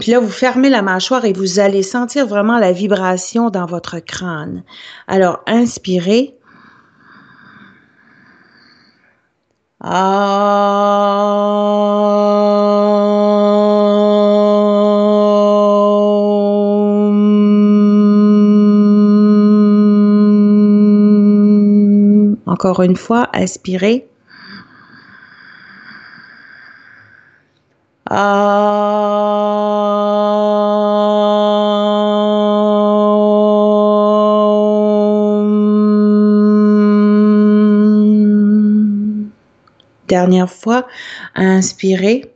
S2: puis là, vous fermez la mâchoire et vous allez sentir vraiment la vibration dans votre crâne. Alors, inspirez. Encore une fois, inspirez. Dernière fois, inspirez.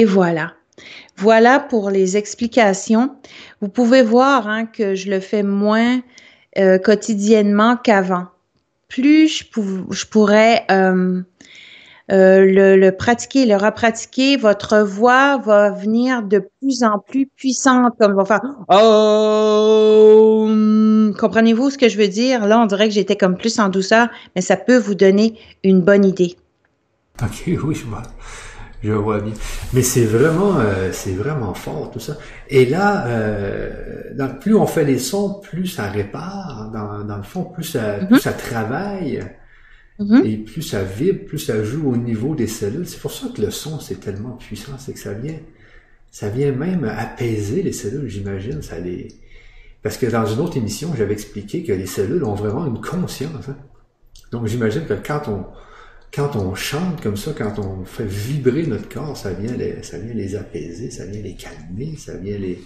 S2: Et voilà. Voilà pour les explications. Vous pouvez voir hein, que je le fais moins euh, quotidiennement qu'avant. Plus je, pourrais euh, euh, le, pratiquer, le repratiquer, votre voix va venir de plus en plus puissante, comme va faire oh, comprenez-vous ce que je veux dire? Là, on dirait que j'étais comme plus en douceur, mais ça peut vous donner une bonne idée.
S1: Ok, oui, je vois. Je vois bien. Mais c'est vraiment, euh, c'est vraiment fort tout ça. Et là, euh, plus on fait les sons, plus ça répare. Dans, dans le fond, plus ça, mm-hmm. plus ça travaille. Mm-hmm. Et plus ça vibre, plus ça joue au niveau des cellules. C'est pour ça que le son, c'est tellement puissant, c'est que ça vient, ça vient même apaiser les cellules, j'imagine. Ça les, parce que dans une autre émission, j'avais expliqué que les cellules ont vraiment une conscience. Hein. Donc j'imagine que quand on quand on chante comme ça, quand on fait vibrer notre corps, ça vient les, ça vient les apaiser, ça vient les calmer, ça vient les...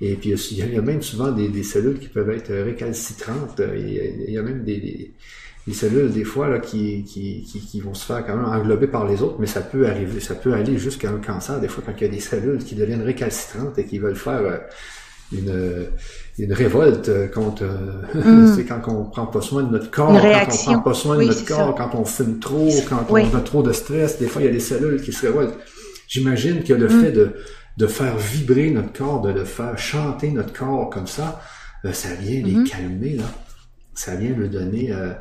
S1: Et puis il y a même souvent des, des cellules qui peuvent être récalcitrantes. Il y a, même des, des, cellules des fois là, qui, qui, qui, qui, vont se faire quand même englober par les autres, mais ça peut arriver, ça peut aller jusqu'à un cancer des fois quand il y a des cellules qui deviennent récalcitrantes et qui veulent faire euh, une, une révolte contre euh, mm. c'est quand on prend pas soin de notre corps, quand on prend pas soin de notre corps, quand on fume trop, quand on a trop de stress, des fois il y a des cellules qui se révoltent. J'imagine que le mm. fait de, de faire vibrer notre corps, de le faire chanter notre corps comme ça, euh, ça vient les mm-hmm. calmer là. Ça vient me donner euh,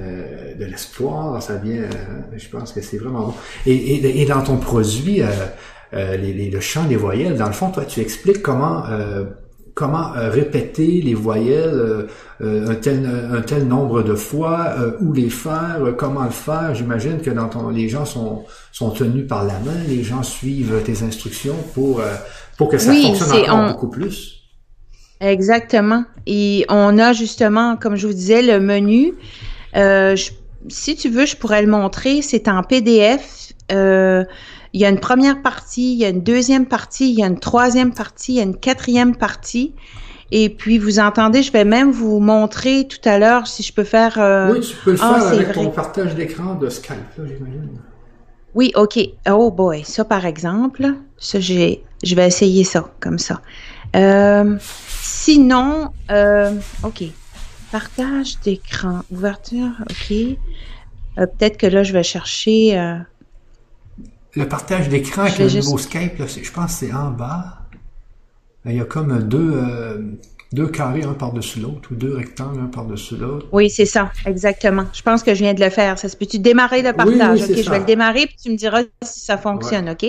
S1: euh, de l'espoir, ça vient, euh, je pense que c'est vraiment bon. Et, et, et dans ton produit, euh, euh, les, les- le chant des voyelles, dans le fond, toi, tu expliques comment euh, comment euh, répéter les voyelles euh, euh, un tel un tel nombre de fois, euh, où les faire, comment le faire. J'imagine que dans ton les gens sont sont tenus par la main, les gens suivent tes instructions pour euh, pour que ça
S2: Oui,
S1: fonctionne encore
S2: on-
S1: beaucoup plus.
S2: Exactement. Et on a justement, comme je vous disais, le menu. Euh, je- si tu veux, je pourrais le montrer. C'est en PDF. Euh, il y a une première partie, il y a une deuxième partie, il y a une troisième partie, il y a une quatrième partie. Et puis, vous entendez, je vais même vous montrer tout à l'heure si je peux faire... euh,
S1: oui, tu peux le
S2: ah,
S1: faire avec
S2: vrai.
S1: ton partage d'écran de Skype, j'imagine.
S2: Oui, OK. Oh boy, ça par exemple, ça j'ai, je vais essayer ça comme ça. Euh, sinon, euh, OK. Partage d'écran, ouverture, OK. Peut-être que là, je vais chercher. Euh,
S1: Le partage d'écran avec le
S2: juste-
S1: nouveau Skype, là, je pense que c'est en bas. Il y a comme deux, euh, deux carrés, un par-dessus l'autre, ou deux rectangles, un par-dessus l'autre.
S2: Oui, c'est ça, exactement. Je pense que je viens de le faire. Ça se peut-tu démarrer le partage?
S1: oui, c'est
S2: OK, je vais le démarrer puis tu me diras si ça fonctionne, OK?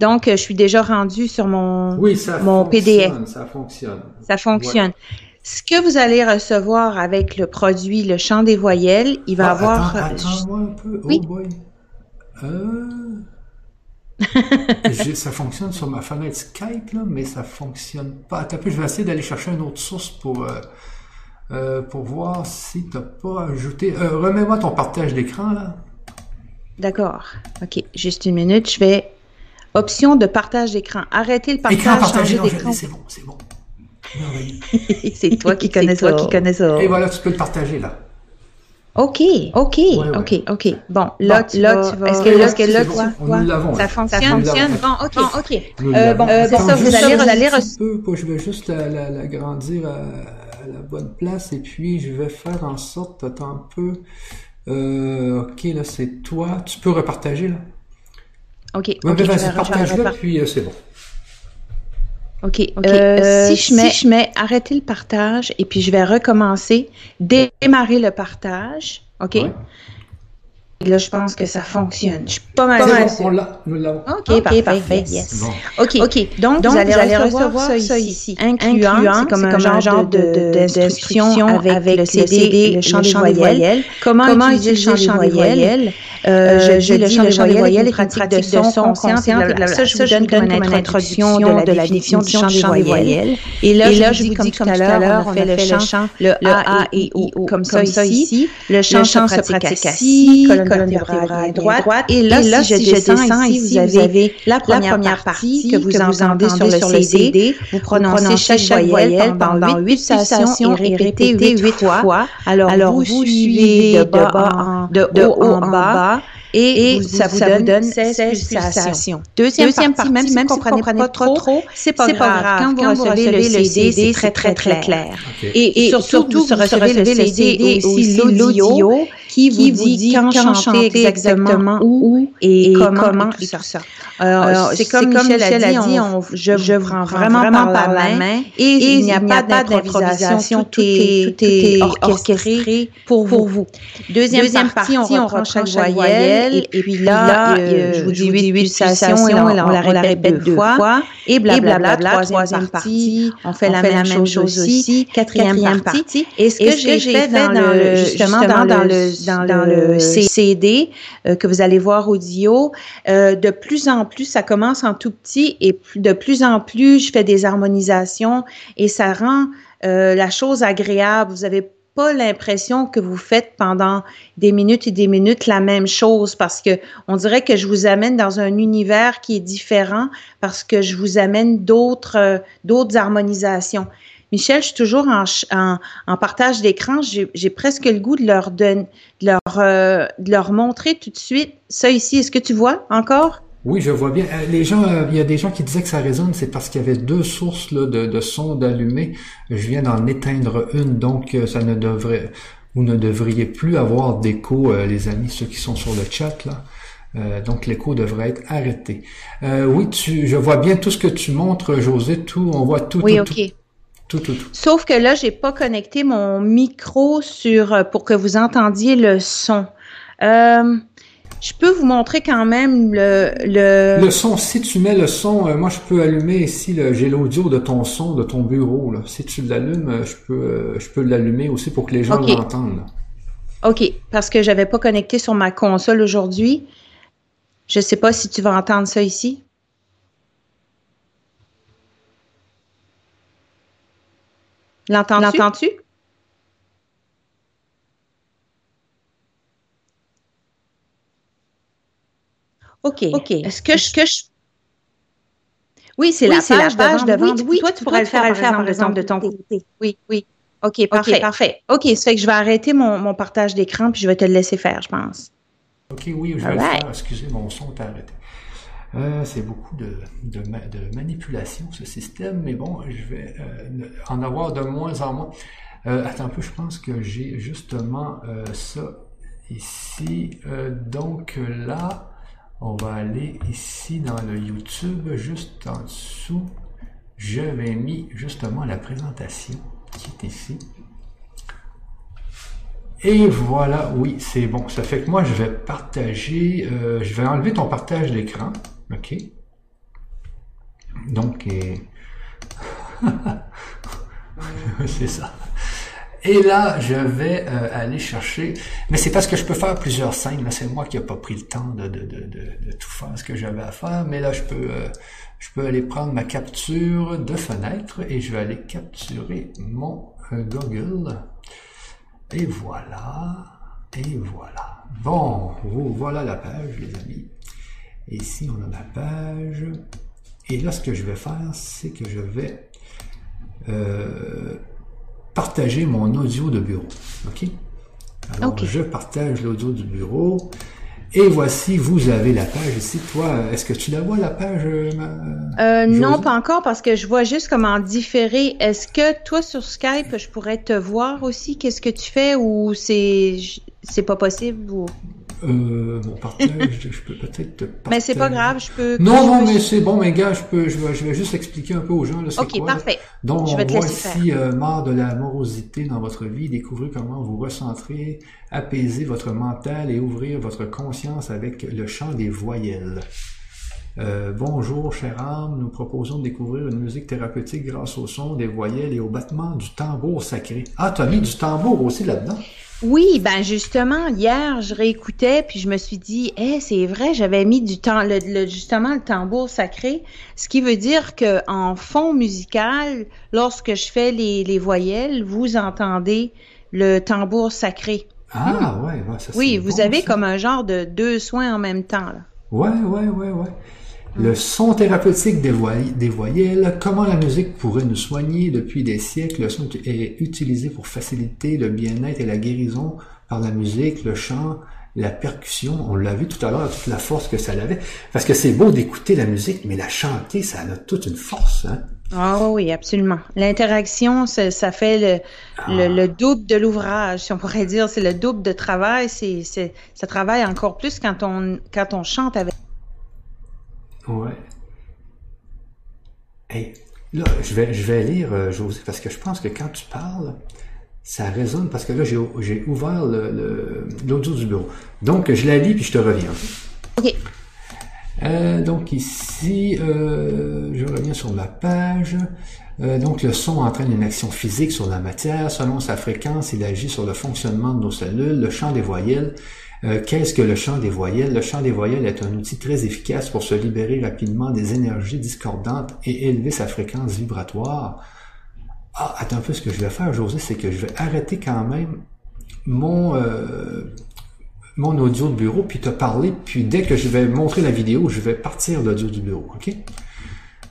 S2: Donc, euh, je suis déjà rendue sur mon,
S1: Oui, ça
S2: mon
S1: fonctionne,
S2: PDF.
S1: ça fonctionne.
S2: Ça fonctionne. Ce que vous allez recevoir avec le produit, le chant des voyelles, il va
S1: Ah,
S2: avoir.
S1: Attends,
S2: euh,
S1: un peu.
S2: Oui.
S1: Oh boy. Euh... ça fonctionne sur ma fenêtre Skype, là, mais ça fonctionne pas. Attends je vais essayer d'aller chercher une autre source pour, euh, euh, pour voir si t'as pas ajouté. Euh, Remets-moi ton partage d'écran, là.
S2: D'accord. OK. Juste une minute. Je vais. Option de partage d'écran. Arrêtez le partage,
S1: Écran partagé,
S2: changer d'écran.
S1: c'est bon, c'est bon.
S2: C'est toi qui connais ça. qui connais ça.
S1: Et voilà, tu peux le partager, là.
S2: OK, OK,
S1: ouais.
S2: OK, OK. Bon, là,
S1: Bon,
S2: tu, là, tu vas.
S1: est-ce que là,
S2: que toi, toi,
S1: l'avons,
S2: ça fonctionne?
S1: Nous l'avons.
S2: Bon, OK. Bon, OK.
S1: Nous
S2: Euh, bon, euh, c'est ça, vous allez, vous allez
S1: peu, je vais juste la, la, la grandir à, à la bonne place et puis je vais faire en sorte, attends un peu. Euh, ok, là c'est toi. Tu peux repartager là.
S2: OK,
S1: Ouais,
S2: OK,
S1: ben, vas-y, partage-le
S2: repart-
S1: puis euh, c'est bon.
S2: OK. Euh, si, je mets, si je mets arrêter le partage et puis je vais recommencer, démarrer le partage, OK?
S1: Ouais.
S2: Et là, je pense que ça fonctionne. Je suis pas mal sûre.
S1: bon, on l'a, nous l'avons.
S2: OK, parfait, parfait, yes.
S1: Bon.
S2: OK, OK. Donc, vous allez, recevoir, ça ici, incluant, c'est comme un genre de, de- d'instruction avec, le CD et le chant des voyelles. Comment, utiliser le chant des voyelles? Euh, je, dis le chant des voyelles est une pratique de son consciente. Ça, je vous donne comme une introduction de la définition du chant des voyelles. Et là, je vous dis, comme tout à l'heure, on fait le chant, le A et O, comme ça ici. Le chant se pratique assis, colonne vertébrale droite. Et là, si je descends ici, vous avez la première partie que vous entendez sur le CD. Vous prononcez chaque voyelle pendant huit pulsations et répétez huit fois. Alors, vous suivez de bas en de haut en bas. Et, ça vous donne 16 pulsations. Deuxième, partie, même si vous ne comprenez pas trop, trop c'est pas, grave. Quand, vous recevez le CD, c'est très, très, très clair.
S1: Ok.
S2: Et, et surtout, vous recevez le CD et aussi l'audio qui vous dit quand chanter exactement où et comment et tout ça. Alors, c'est comme Michel a dit, on, je, je vous prends vraiment par la main et il n'y a pas d'improvisation, tout est, tout est orchestré pour vous. Deuxième partie, on reprend chaque voyelle et puis là, je vous dis huit pulsations et on la répète deux fois. Et blablabla, troisième partie, on fait la même chose aussi. Quatrième partie. Et ce que j'ai fait dans le, justement dans le, dans le CD que vous allez voir audio, de plus en plus, ça commence en tout petit et de plus en plus, je fais des harmonisations et ça rend la chose agréable. Vous avez pas l'impression que vous faites pendant des minutes et des minutes la même chose parce que on dirait que je vous amène dans un univers qui est différent parce que je vous amène d'autres euh, d'autres harmonisations. Michel, je suis toujours en, en, en partage d'écran. J'ai presque le goût de leur, de, de leur, euh, de leur montrer tout de suite ça ici. Est-ce que tu vois encore?
S1: Oui, je vois bien. Les gens, il y a des gens qui disaient que ça résonne, c'est parce qu'il y avait deux sources là, de, de son d'allumer. Je viens d'en éteindre une, donc ça ne devrait, vous ne devriez plus avoir d'écho, euh, les amis, ceux qui sont sur le chat là. Euh, donc l'écho devrait être arrêté. Euh, oui, tu, je vois bien tout ce que tu montres, José. Tout, on voit tout.
S2: Oui,
S1: tout,
S2: ok.
S1: tout, Tout, tout, tout.
S2: Sauf que là, j'ai pas connecté mon micro sur euh, pour que vous entendiez le son. Euh, je peux vous montrer quand même le, le...
S1: Le son, si tu mets le son, euh, moi je peux allumer ici, le- j'ai l'audio de ton son, de ton bureau. Là. Si tu l'allumes, je peux, euh, je peux l'allumer aussi pour que les gens l'entendent.
S2: OK, parce que j'avais pas connecté sur ma console aujourd'hui. Je sais pas si tu vas entendre ça ici. L'entends-tu? L'entends-tu? OK. OK. Est-ce que je... Que je... Oui, c'est la,
S4: c'est la
S2: page
S4: page
S2: de
S4: de
S2: vente.
S4: vente.
S2: Oui,
S4: Oui,
S2: toi, tu pourrais le faire, par exemple, de ton côté. Oui, oui. OK, parfait. parfait. OK, ça fait que je vais arrêter mon, mon partage d'écran puis je vais te le laisser faire, je pense.
S1: Ok, oui, je vais le faire. Excusez, mon son t'a arrêté. Euh, c'est beaucoup de, de, ma- de manipulation, ce système, mais bon, je vais euh, en avoir de moins en moins. Euh, attends un peu, je pense que j'ai justement ça ici. Donc là, on va aller ici dans le YouTube, juste en dessous. J'avais mis justement la présentation qui est ici. Et voilà, oui, c'est bon. Ça fait que moi, je vais partager, je vais enlever ton partage d'écran. OK? Donc, c'est ça. Et là, je vais euh, aller chercher, mais c'est parce que je peux faire plusieurs scènes. C'est moi qui n'ai pas pris le temps de, tout faire ce que j'avais à faire. Mais là, je peux, euh, je peux aller prendre ma capture de fenêtre et je vais aller capturer mon euh, Google. Et voilà. Et voilà. Bon, voilà la page, les amis. Et ici, on a ma page. Et là, ce que je vais faire, c'est que je vais euh, partager mon audio de bureau. OK? Alors, je partage l'audio du bureau. Et voici, vous avez la page ici. Toi, est-ce que tu la vois, la page? euh, ma-
S2: Euh, non, pas encore parce que je vois juste comment différer. Est-ce que toi sur Skype, je pourrais te voir aussi? Qu'est-ce que tu fais ou c'est c'est pas possible ou?
S1: Euh, mon partage, je peux peut-être
S2: Mais c'est pas grave, je peux
S1: Non, non, mais c'est bon, mes gars, je peux, je vais, je vais juste expliquer un peu aux gens, là,
S2: OK,
S1: quoi, là.
S2: parfait.
S1: Donc,
S2: Je
S1: on voit ici, euh, marre de la morosité dans votre vie, découvrez comment vous recentrer, apaiser votre mental et ouvrir votre conscience avec le chant des voyelles. Euh, bonjour, chère âme, nous proposons de découvrir une musique thérapeutique grâce au son des voyelles et au battement du tambour sacré. Ah, t'as mis du tambour aussi là-dedans?
S2: Oui, ben justement, hier, je réécoutais puis je me suis dit, eh, c'est vrai, j'avais mis du temps, le, le- justement le tambour sacré, ce qui veut dire que en fond musical, lorsque je fais les, les voyelles, vous entendez le tambour sacré.
S1: Ah, ouais, ouais, ça
S2: Oui, vous
S1: bon,
S2: avez
S1: ça.
S2: comme un genre de deux soins en même temps. Là.
S1: Ouais, ouais, ouais, ouais. Le son thérapeutique des, voy- des voyelles, comment la musique pourrait nous soigner depuis des siècles. Le son est utilisé pour faciliter le bien-être et la guérison par la musique, le chant, la percussion. On l'a vu tout à l'heure, toute la force que ça avait. Parce que c'est beau d'écouter la musique, mais la chanter, ça a toute une force. Hein?
S2: Ah oui, absolument. L'interaction, ça, ça fait le, le, le double de l'ouvrage, si on pourrait dire. C'est le double de travail. C'est, ça travaille encore plus quand on, quand on chante avec.
S1: Ouais. Hey, là, je vais, je vais lire, euh, José, parce que je pense que quand tu parles, ça résonne, parce que là, j'ai, j'ai ouvert le, le- l'audio du bureau. Donc, je la lis, puis je te reviens. ok? Euh, donc ici, euh, je reviens sur ma page. Euh, donc le son entraîne une action physique sur la matière. Selon sa fréquence, il agit sur le fonctionnement de nos cellules. Le chant des voyelles. Euh, Qu'est-ce que le chant des voyelles? Le chant des voyelles est un outil très efficace pour se libérer rapidement des énergies discordantes et élever sa fréquence vibratoire. Ah, attends un peu, ce que je vais faire, José, c'est que je vais arrêter quand même mon, euh, mon audio de bureau, puis te parler, puis dès que je vais montrer la vidéo, je vais partir l'audio du bureau?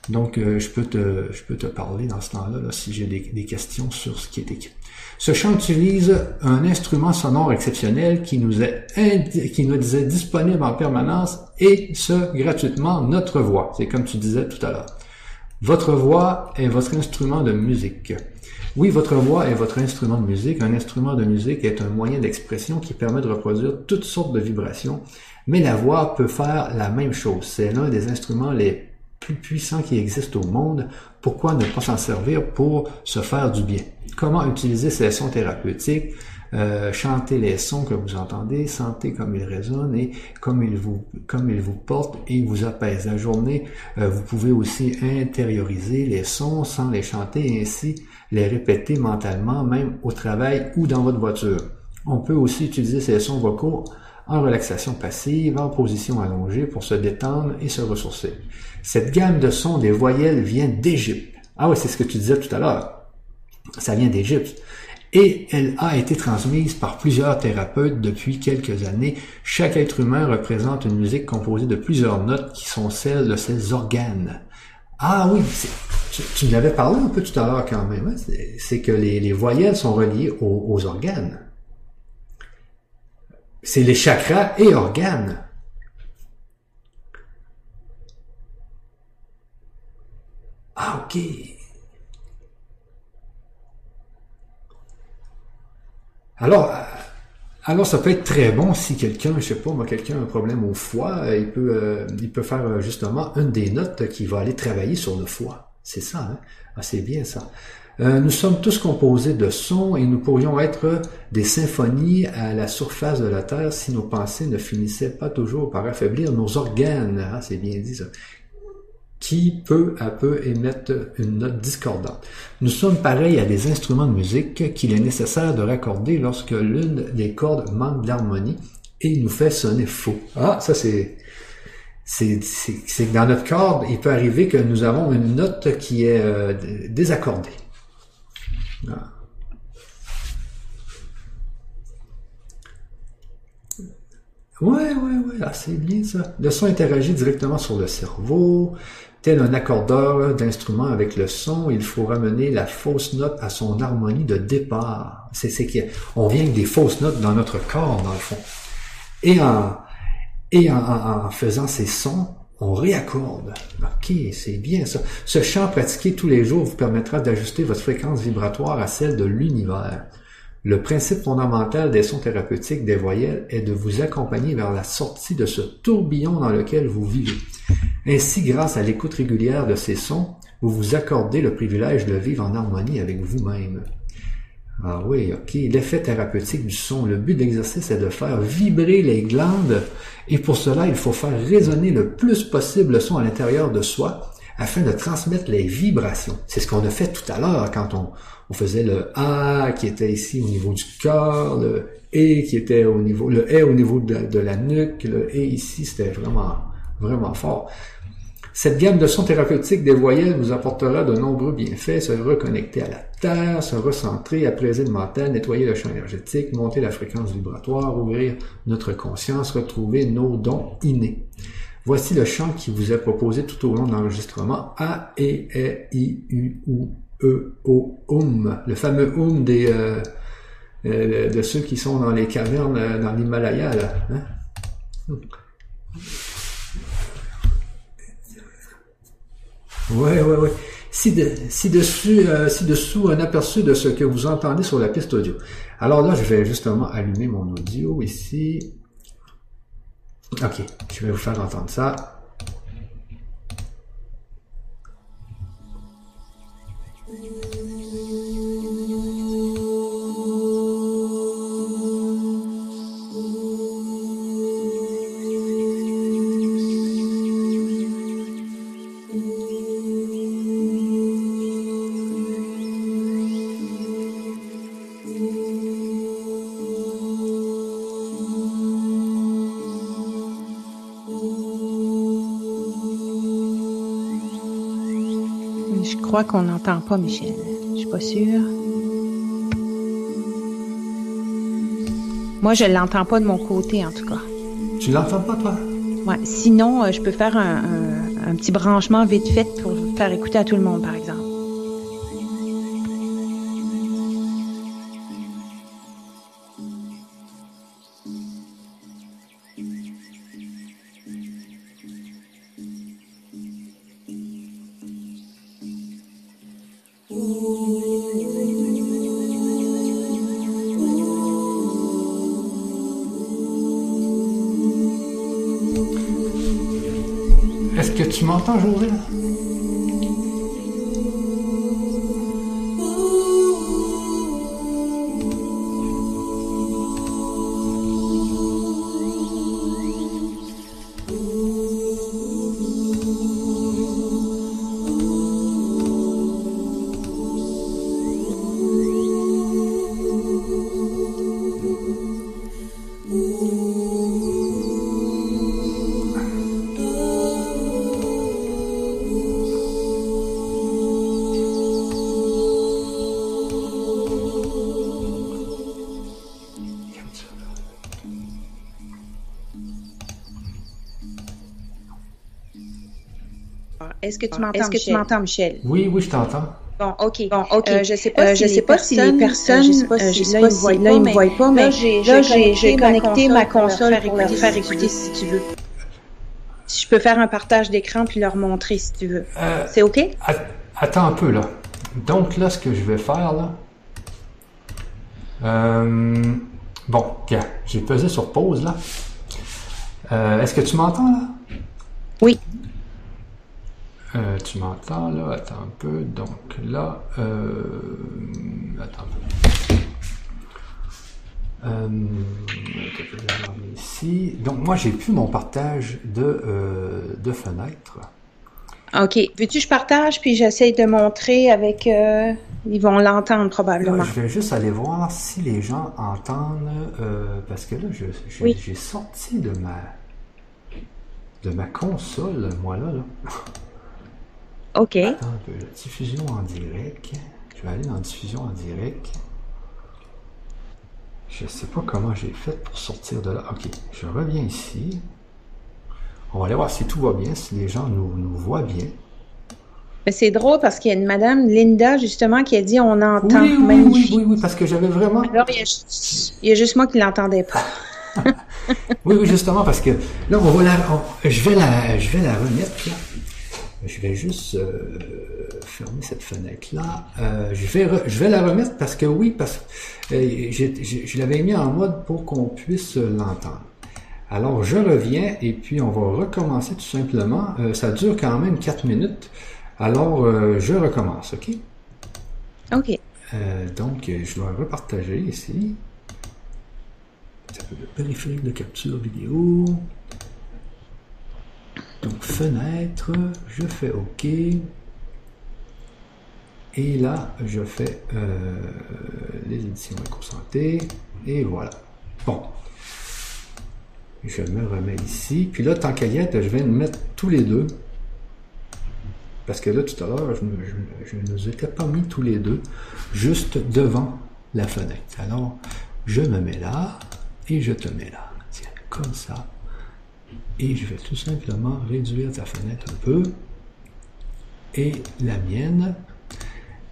S1: Donc, euh, je, peux te, parler dans ce temps-là, là, si j'ai des questions sur ce qui est écrit. Ce chant utilise un instrument sonore exceptionnel qui nous est, qui nous est disponible en permanence et ce, gratuitement, notre voix. C'est comme tu disais tout à l'heure. Votre voix est votre instrument de musique. Oui, votre voix est votre instrument de musique. Un instrument de musique est un moyen d'expression qui permet de reproduire toutes sortes de vibrations, mais la voix peut faire la même chose. C'est l'un des instruments les plus puissants qui existent au monde, pourquoi ne pas s'en servir pour se faire du bien? Comment utiliser ces sons thérapeutiques? Euh, chanter les sons que vous entendez, sentez comme ils résonnent et comme ils vous, comme ils vous portent et vous apaisent. La journée, euh, vous pouvez aussi intérioriser les sons sans les chanter et ainsi les répéter mentalement, même au travail ou dans votre voiture. On peut aussi utiliser ces sons vocaux en relaxation passive, en position allongée pour se détendre et se ressourcer. Cette gamme de sons des voyelles vient d'Égypte. Ah oui, c'est ce que tu disais tout à l'heure. Ça vient d'Égypte et elle a été transmise par plusieurs thérapeutes depuis quelques années. Chaque être humain représente une musique composée de plusieurs notes qui sont celles de ses organes. Ah oui, tu, l'avais parlé un peu tout à l'heure quand même, hein? c'est que les, voyelles sont reliées aux, organes. C'est les chakras et organes. Ah ok. Alors, euh, alors ça peut être très bon si quelqu'un, je sais pas, moi, quelqu'un a un problème au foie, euh, il peut, euh, il peut faire justement une des notes qui va aller travailler sur le foie. C'est ça, hein? Ah, c'est bien ça. Nous sommes tous composés de sons et nous pourrions être des symphonies à la surface de la Terre si nos pensées ne finissaient pas toujours par affaiblir nos organes. Ah, c'est bien dit ça qui peu à peu émettent une note discordante. Nous sommes pareils à des instruments de musique qu'il est nécessaire de raccorder lorsque l'une des cordes manque d'harmonie et nous fait sonner faux. Ah, ça c'est c'est que dans notre corde, il peut arriver que nous avons une note qui est euh, désaccordée. Ah. Ouais, ouais, ouais, ah, c'est bien ça. Le son interagit directement sur le cerveau, Tel un accordeur d'instruments avec le son, il faut ramener la fausse note à son harmonie de départ. C'est qu'on vient avec des fausses notes dans notre corps, dans le fond. Et en, faisant ces sons, on réaccorde. OK, c'est bien ça. Ce chant pratiqué tous les jours vous permettra d'ajuster votre fréquence vibratoire à celle de l'univers. Le principe fondamental des sons thérapeutiques des voyelles est de vous accompagner vers la sortie de ce tourbillon dans lequel vous vivez. Ainsi, grâce à l'écoute régulière de ces sons, vous vous accordez le privilège de vivre en harmonie avec vous-même. Ah oui, ok. L'effet thérapeutique du son. Le but de l'exercice est de faire vibrer les glandes et pour cela, il faut faire résonner le plus possible le son à l'intérieur de soi afin de transmettre les vibrations. C'est ce qu'on a fait tout à l'heure quand on, faisait le A qui était ici au niveau du cœur, le E qui était au niveau, le E au niveau de, de la nuque, le E ici, c'était vraiment, vraiment fort. Cette gamme de sons thérapeutiques des voyelles vous apportera de nombreux bienfaits, se reconnecter à la Terre, se recentrer, apaiser le mental, nettoyer le champ énergétique, monter la fréquence vibratoire, ouvrir notre conscience, retrouver nos dons innés. Voici le chant qui vous est proposé tout au long de l'enregistrement. A, E, E, I, U, U, E, O, Um. Le fameux Um des, euh, euh, de ceux qui sont dans les cavernes euh, dans l'Himalaya, là. Hein? Ouais, ouais, ouais. Ci-dessus, euh, ci-dessous, un aperçu de ce que vous entendez sur la piste audio. Alors là, je vais justement allumer mon audio ici. Ok, je vais vous faire entendre ça.
S2: Crois qu'on n'entend pas Michel. Je suis pas sûre. Moi, je l'entends pas de mon côté, en tout cas.
S1: Tu l'entends pas, toi?
S2: Ouais. Sinon, euh, je peux faire un, un petit branchement vite fait pour faire écouter à tout le monde, par exemple.
S1: Tu m'entends, José?
S2: Est-ce que tu m'entends, Est-ce que tu m'entends, Michel?
S1: Oui, oui, je t'entends.
S2: Bon, OK. Bon, OK. Euh, je sais pas,
S4: euh,
S2: si,
S4: je sais pas si les personnes,
S2: je sais pas si,
S4: je sais pas si, là, ils me voient pas, mais
S2: là, j'ai connecté ma console pour leur faire écouter si tu veux. Si je peux faire un partage d'écran puis leur montrer si tu veux.
S1: Euh,
S2: C'est OK?
S1: Attends un peu, là. Donc, là, ce que je vais faire, là. Euh, bon, tiens, j'ai pesé sur pause, là. Euh, Est-ce que tu m'entends, là?
S2: Oui.
S1: Euh, tu m'entends là? Attends un peu. Donc là, euh, attends un peu. Euh, ici. Donc moi j'ai plus mon partage de, euh, de fenêtres.
S2: OK. Veux-tu que je partage puis j'essaie de montrer avec... Euh, ils vont l'entendre probablement.
S1: Là, je vais juste aller voir si les gens entendent euh, parce que là je, je
S2: Oui.
S1: sorti de ma de ma console, moi là. là.
S2: OK.
S1: Attends un peu, là. diffusion en direct. Je vais aller dans diffusion en direct. Je sais pas comment j'ai fait pour sortir de là. Ok, je reviens ici. On va aller voir si tout va bien, si les gens nous, nous voient bien.
S2: Mais c'est drôle parce qu'il y a une madame, Linda, justement, qui a dit on
S1: Oui,
S2: entend.
S1: oui, oui,
S2: Magnifique.
S1: oui, oui, parce que j'avais vraiment.
S2: Alors, il y, a juste, il y a juste moi qui l'entendais pas.
S1: Oui, oui, justement, parce que là, on va la, on- je vais la, je vais la remettre là. Je vais juste euh, fermer cette fenêtre-là. Euh, je vais, re- je vais la remettre parce que oui, parce que euh, je l'avais mis en mode pour qu'on puisse l'entendre. Alors, je reviens et puis on va recommencer tout simplement. Ça dure quand même 4 minutes. Alors, je recommence, OK?
S2: OK.
S1: Donc, je dois repartager ici. Ça peut le périphérique de capture vidéo. Donc, fenêtre, je fais OK. Et là, je fais euh, les éditions éco-santé. Et voilà. Bon. Je me remets ici. Puis là, tant qu'à y être, je vais mettre tous les deux. Parce que là, tout à l'heure, je ne nous étais pas mis tous les deux juste devant la fenêtre. Alors, je me mets là et je te mets là. Tiens, comme ça. Et je vais tout simplement réduire ta fenêtre un peu. Et la mienne.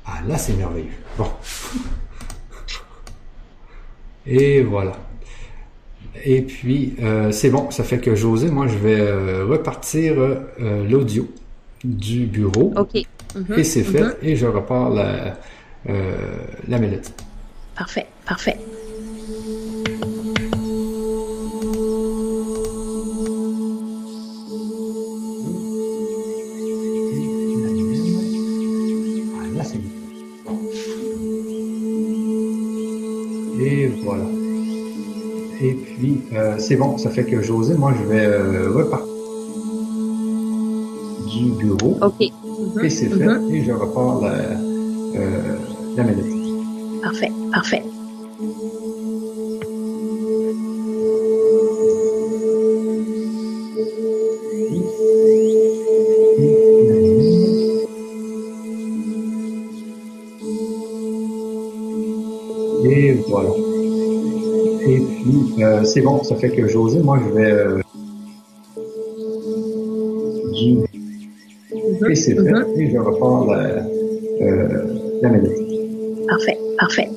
S1: Ah, là, c'est merveilleux. Bon. Et voilà. Et puis, euh, c'est bon, ça fait que José, moi, je vais euh, repartir euh, l'audio du bureau.
S2: OK. Mhm,
S1: Et c'est fait,
S2: mhm.
S1: et je repars la, la mélodie.
S2: Parfait, parfait.
S1: C'est bon, ça fait que José, moi, je vais euh, repartir du bureau.
S2: OK. Mhm,
S1: Et c'est fait,
S2: mhm.
S1: et je repars la, euh, la mélodie.
S2: Parfait, parfait.
S1: C'est bon, ça fait que José, moi, je vais... Euh, du... Et c'est fait,
S2: mhm.
S1: et je repars la, euh, la mélodie.
S2: Parfait, parfait.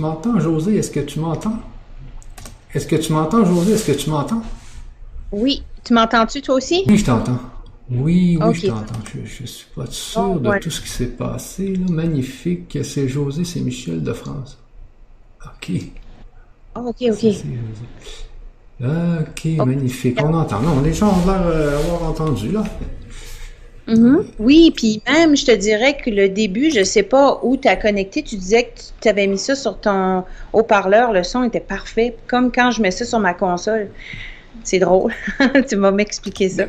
S1: M'entends, José? Est-ce que tu m'entends? Est-ce que tu m'entends, José? Est-ce que tu m'entends?
S2: Oui. Tu m'entends-tu, toi aussi?
S1: Oui, je t'entends. Oui, oui, je t'entends. Je, ne suis pas sûr de tout ce qui s'est passé. Là. Magnifique. C'est José, c'est Michel de France. OK.
S2: Ah, ok, ok.
S1: Ok, magnifique. On entend. Non, les gens ont l'air d'avoir entendu, là.
S2: Mm-hmm. Oui, puis même, je te dirais que le début, je sais pas où tu as connecté, tu disais que tu avais mis ça sur ton haut-parleur, le son était parfait, comme quand je mets ça sur ma console. C'est drôle. tu vas m'expliquer ça.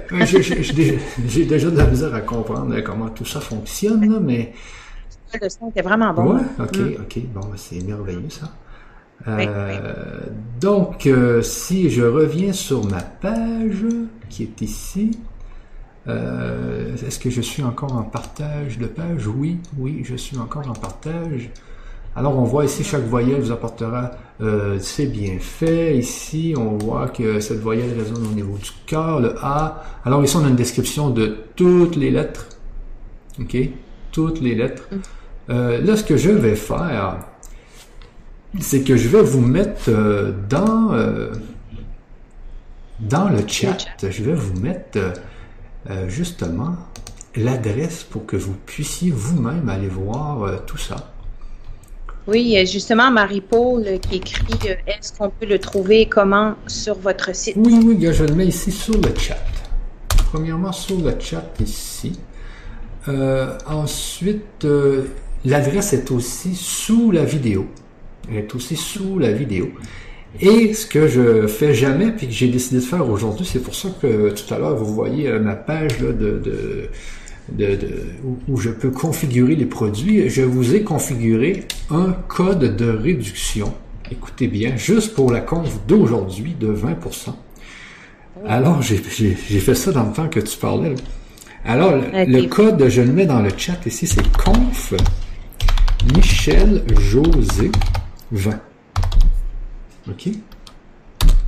S1: J'ai déjà de la misère à comprendre comment tout ça fonctionne, mais...
S2: Le son était vraiment bon.
S1: Ouais, ok, mm. ok. Bon, ben, c'est merveilleux, ça. Euh, donc, euh, si je reviens sur ma page qui est ici, euh, est-ce que je suis encore en partage de page? Oui, oui, je suis encore en partage. Alors, on voit ici, chaque voyelle vous apportera c'est bien fait. Ici, on voit que cette voyelle résonne au niveau du cœur, le A. Alors, ici, on a une description de toutes les lettres. OK? Toutes les lettres. Mm. là, ce que je vais faire, c'est que je vais vous mettre euh, dans, euh, dans le chat, je vais vous mettre euh, justement l'adresse pour que vous puissiez vous-même aller voir tout ça.
S2: Oui, justement Marie-Paul qui écrit Est-ce qu'on peut le trouver comment sur votre site?
S1: Oui, oui, je le mets ici sur le chat. Premièrement, sur le chat ici. ensuite, l'adresse est aussi sous la vidéo. Elle est aussi sous la vidéo. Et ce que je fais jamais, puis que j'ai décidé de faire aujourd'hui, c'est pour ça que tout à l'heure, vous voyez euh, ma page là, de, de, de, de où, où je peux configurer les produits. Je vous ai configuré un code de réduction. Écoutez bien, juste pour la conf d'aujourd'hui de 20%. Alors, j'ai fait ça dans le temps que tu parlais. là. Alors, le- code, je le mets dans le chat ici, c'est conf Michel José 20. OK?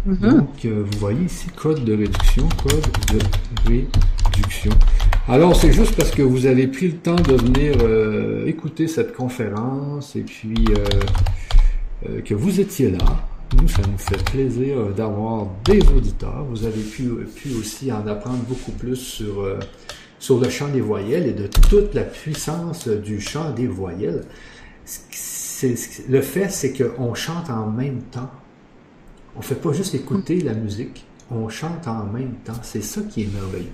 S1: Donc, euh, vous voyez ici, code de réduction, code de réduction. Alors, c'est juste parce que vous avez pris le temps de venir euh, écouter cette conférence et puis euh, que vous étiez là. Nous, ça nous fait plaisir d'avoir des auditeurs. Vous avez pu, pu aussi en apprendre beaucoup plus sur, sur le chant des voyelles et de toute la puissance du chant des voyelles. Le fait, c'est qu'on chante en même temps. On fait pas juste écouter la musique, on chante en même temps. C'est ça qui est merveilleux.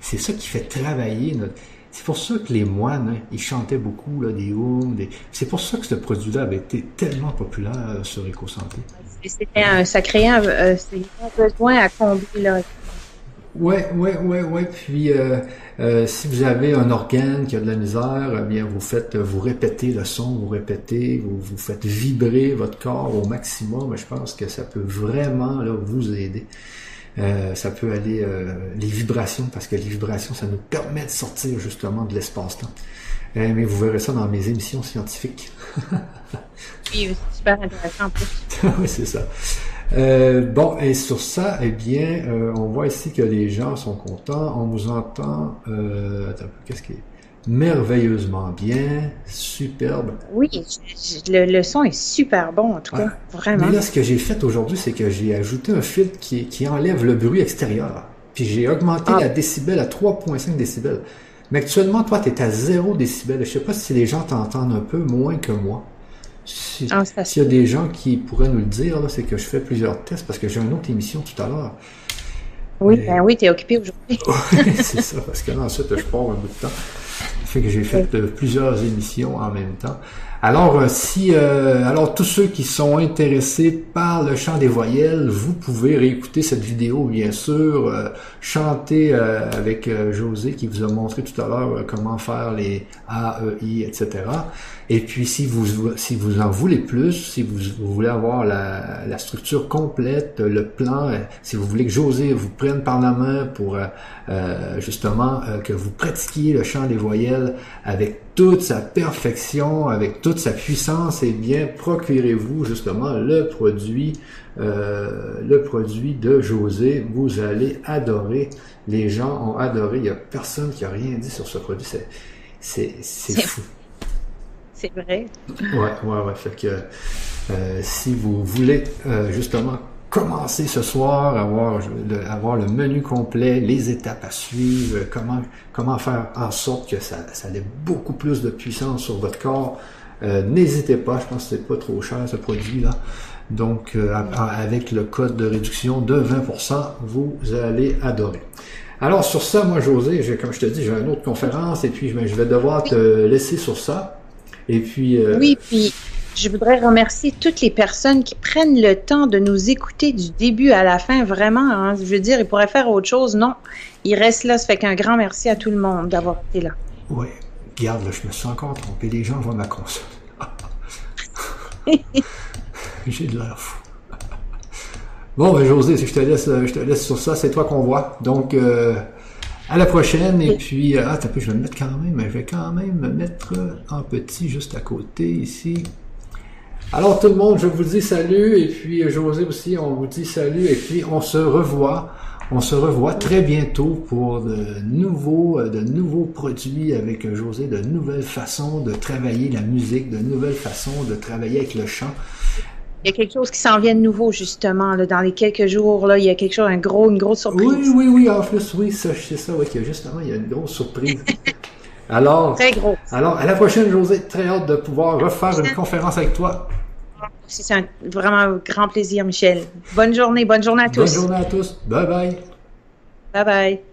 S1: C'est ça qui fait travailler notre. C'est pour ça que les moines, hein, ils chantaient beaucoup là, des hymnes. C'est pour ça que ce produit-là avait été tellement populaire euh, sur EcoSanté.
S2: C'était un, ça euh, besoin à combler.
S1: Ouais, ouais, ouais, ouais. Puis euh, euh, si vous avez un organe qui a de la misère, eh bien vous faites, vous répétez le son, vous répétez, vous, vous faites vibrer votre corps au maximum. Je pense que ça peut vraiment là, vous aider. Euh, ça peut aller euh, les vibrations parce que les vibrations, ça nous permet de sortir justement de l'espace-temps. Euh, mais vous verrez ça dans mes émissions scientifiques.
S2: C'est super intéressant en plus.
S1: oui, c'est ça. Euh, bon, et sur ça, eh bien, euh, on voit ici que les gens sont contents. On vous entend. Euh, qu'est-ce qui est merveilleusement bien, superbe.
S2: Oui, le, le son est super bon, en tout cas. Vraiment.
S1: Mais là, ce que j'ai fait aujourd'hui, c'est que j'ai ajouté un filtre qui, qui enlève le bruit extérieur. Puis j'ai augmenté
S2: Ah.
S1: la décibel à 3.5 décibels. Mais actuellement, toi, tu es à 0 décibel. Je sais pas si les gens t'entendent un peu moins que moi. Si-
S2: Ah,
S1: S'il y a des gens qui pourraient nous le dire, c'est que je fais plusieurs tests parce que j'ai une autre émission tout à l'heure.
S2: Oui,
S1: Mais-
S2: ben oui, t'es occupé aujourd'hui.
S1: c'est ça, parce que là, ensuite, je pars un bout de temps. Ça fait que j'ai fait euh, plusieurs émissions en même temps. Alors, euh, si, euh, alors tous ceux qui sont intéressés par le chant des voyelles, vous pouvez réécouter cette vidéo, bien sûr, euh, chanter euh, avec José qui vous a montré tout à l'heure comment faire les A, E, I, etc. Et puis, si vous, si vous en voulez plus, si vous, vous voulez avoir la, la structure complète, le plan, euh, si vous voulez que José vous prenne par la main pour euh, euh, justement euh, que vous pratiquiez le chant des voyelles avec toute sa perfection, avec toute sa puissance, eh bien, procurez-vous justement le produit, euh, le produit de José. Vous allez adorer. Les gens ont adoré. Il y a personne qui a rien dit sur ce produit. C'est C'est- fou.
S2: C'est vrai.
S1: Ouais, ouais, ouais. Fait que euh, si vous voulez euh, justement commencer ce soir, avoir le, avoir le menu complet, les étapes à suivre, comment comment faire en sorte que ça, ait beaucoup plus de puissance sur votre corps, euh, n'hésitez pas. Je pense que c'est pas trop cher ce produit là. Donc avec le code de réduction de 20%, vous allez adorer. Alors sur ça, moi José, comme je te dis, j'ai une autre conférence et puis je je vais devoir te laisser sur ça. Et puis euh,
S2: Oui, puis je voudrais remercier toutes les personnes qui prennent le temps de nous écouter du début à la fin. Vraiment, hein. je veux dire, ils pourraient faire autre chose. Non, ils restent là. Ça fait qu'un grand merci à tout le monde d'avoir été là.
S1: Ouais, regarde, là, je me suis encore trompé. Les gens voient ma console. J'ai de l'air fou. Bon, ben, José, je te laisse, euh, je te laisse sur ça, c'est toi qu'on voit. Donc, euh, à la prochaine. Et puis, euh, ah, peu, je vais me mettre quand même, je vais quand même me mettre euh, en petit juste à côté ici. Alors, tout le monde, je vous dis salut. Et puis, euh, José aussi, on vous dit salut. Et puis, on se revoit. On se revoit très bientôt pour de nouveaux, de nouveaux produits avec José, de nouvelles façons de travailler la musique, de nouvelles façons de travailler avec le chant.
S2: Il y a quelque chose qui s'en vient de nouveau, justement, là, dans les quelques jours. Là, il y a quelque chose, un gros, une grosse surprise.
S1: Oui, oui, oui, en plus, oui, c'est ça, oui, que justement, il y a une grosse surprise. Alors,
S2: Très gros.
S1: alors, à la prochaine, José, très hâte de pouvoir refaire une conférence avec toi.
S2: C'est un vraiment grand plaisir, Michel. Bonne journée, bonne journée à
S1: Bonne
S2: tous.
S1: journée à tous. Bye bye.
S2: Bye bye.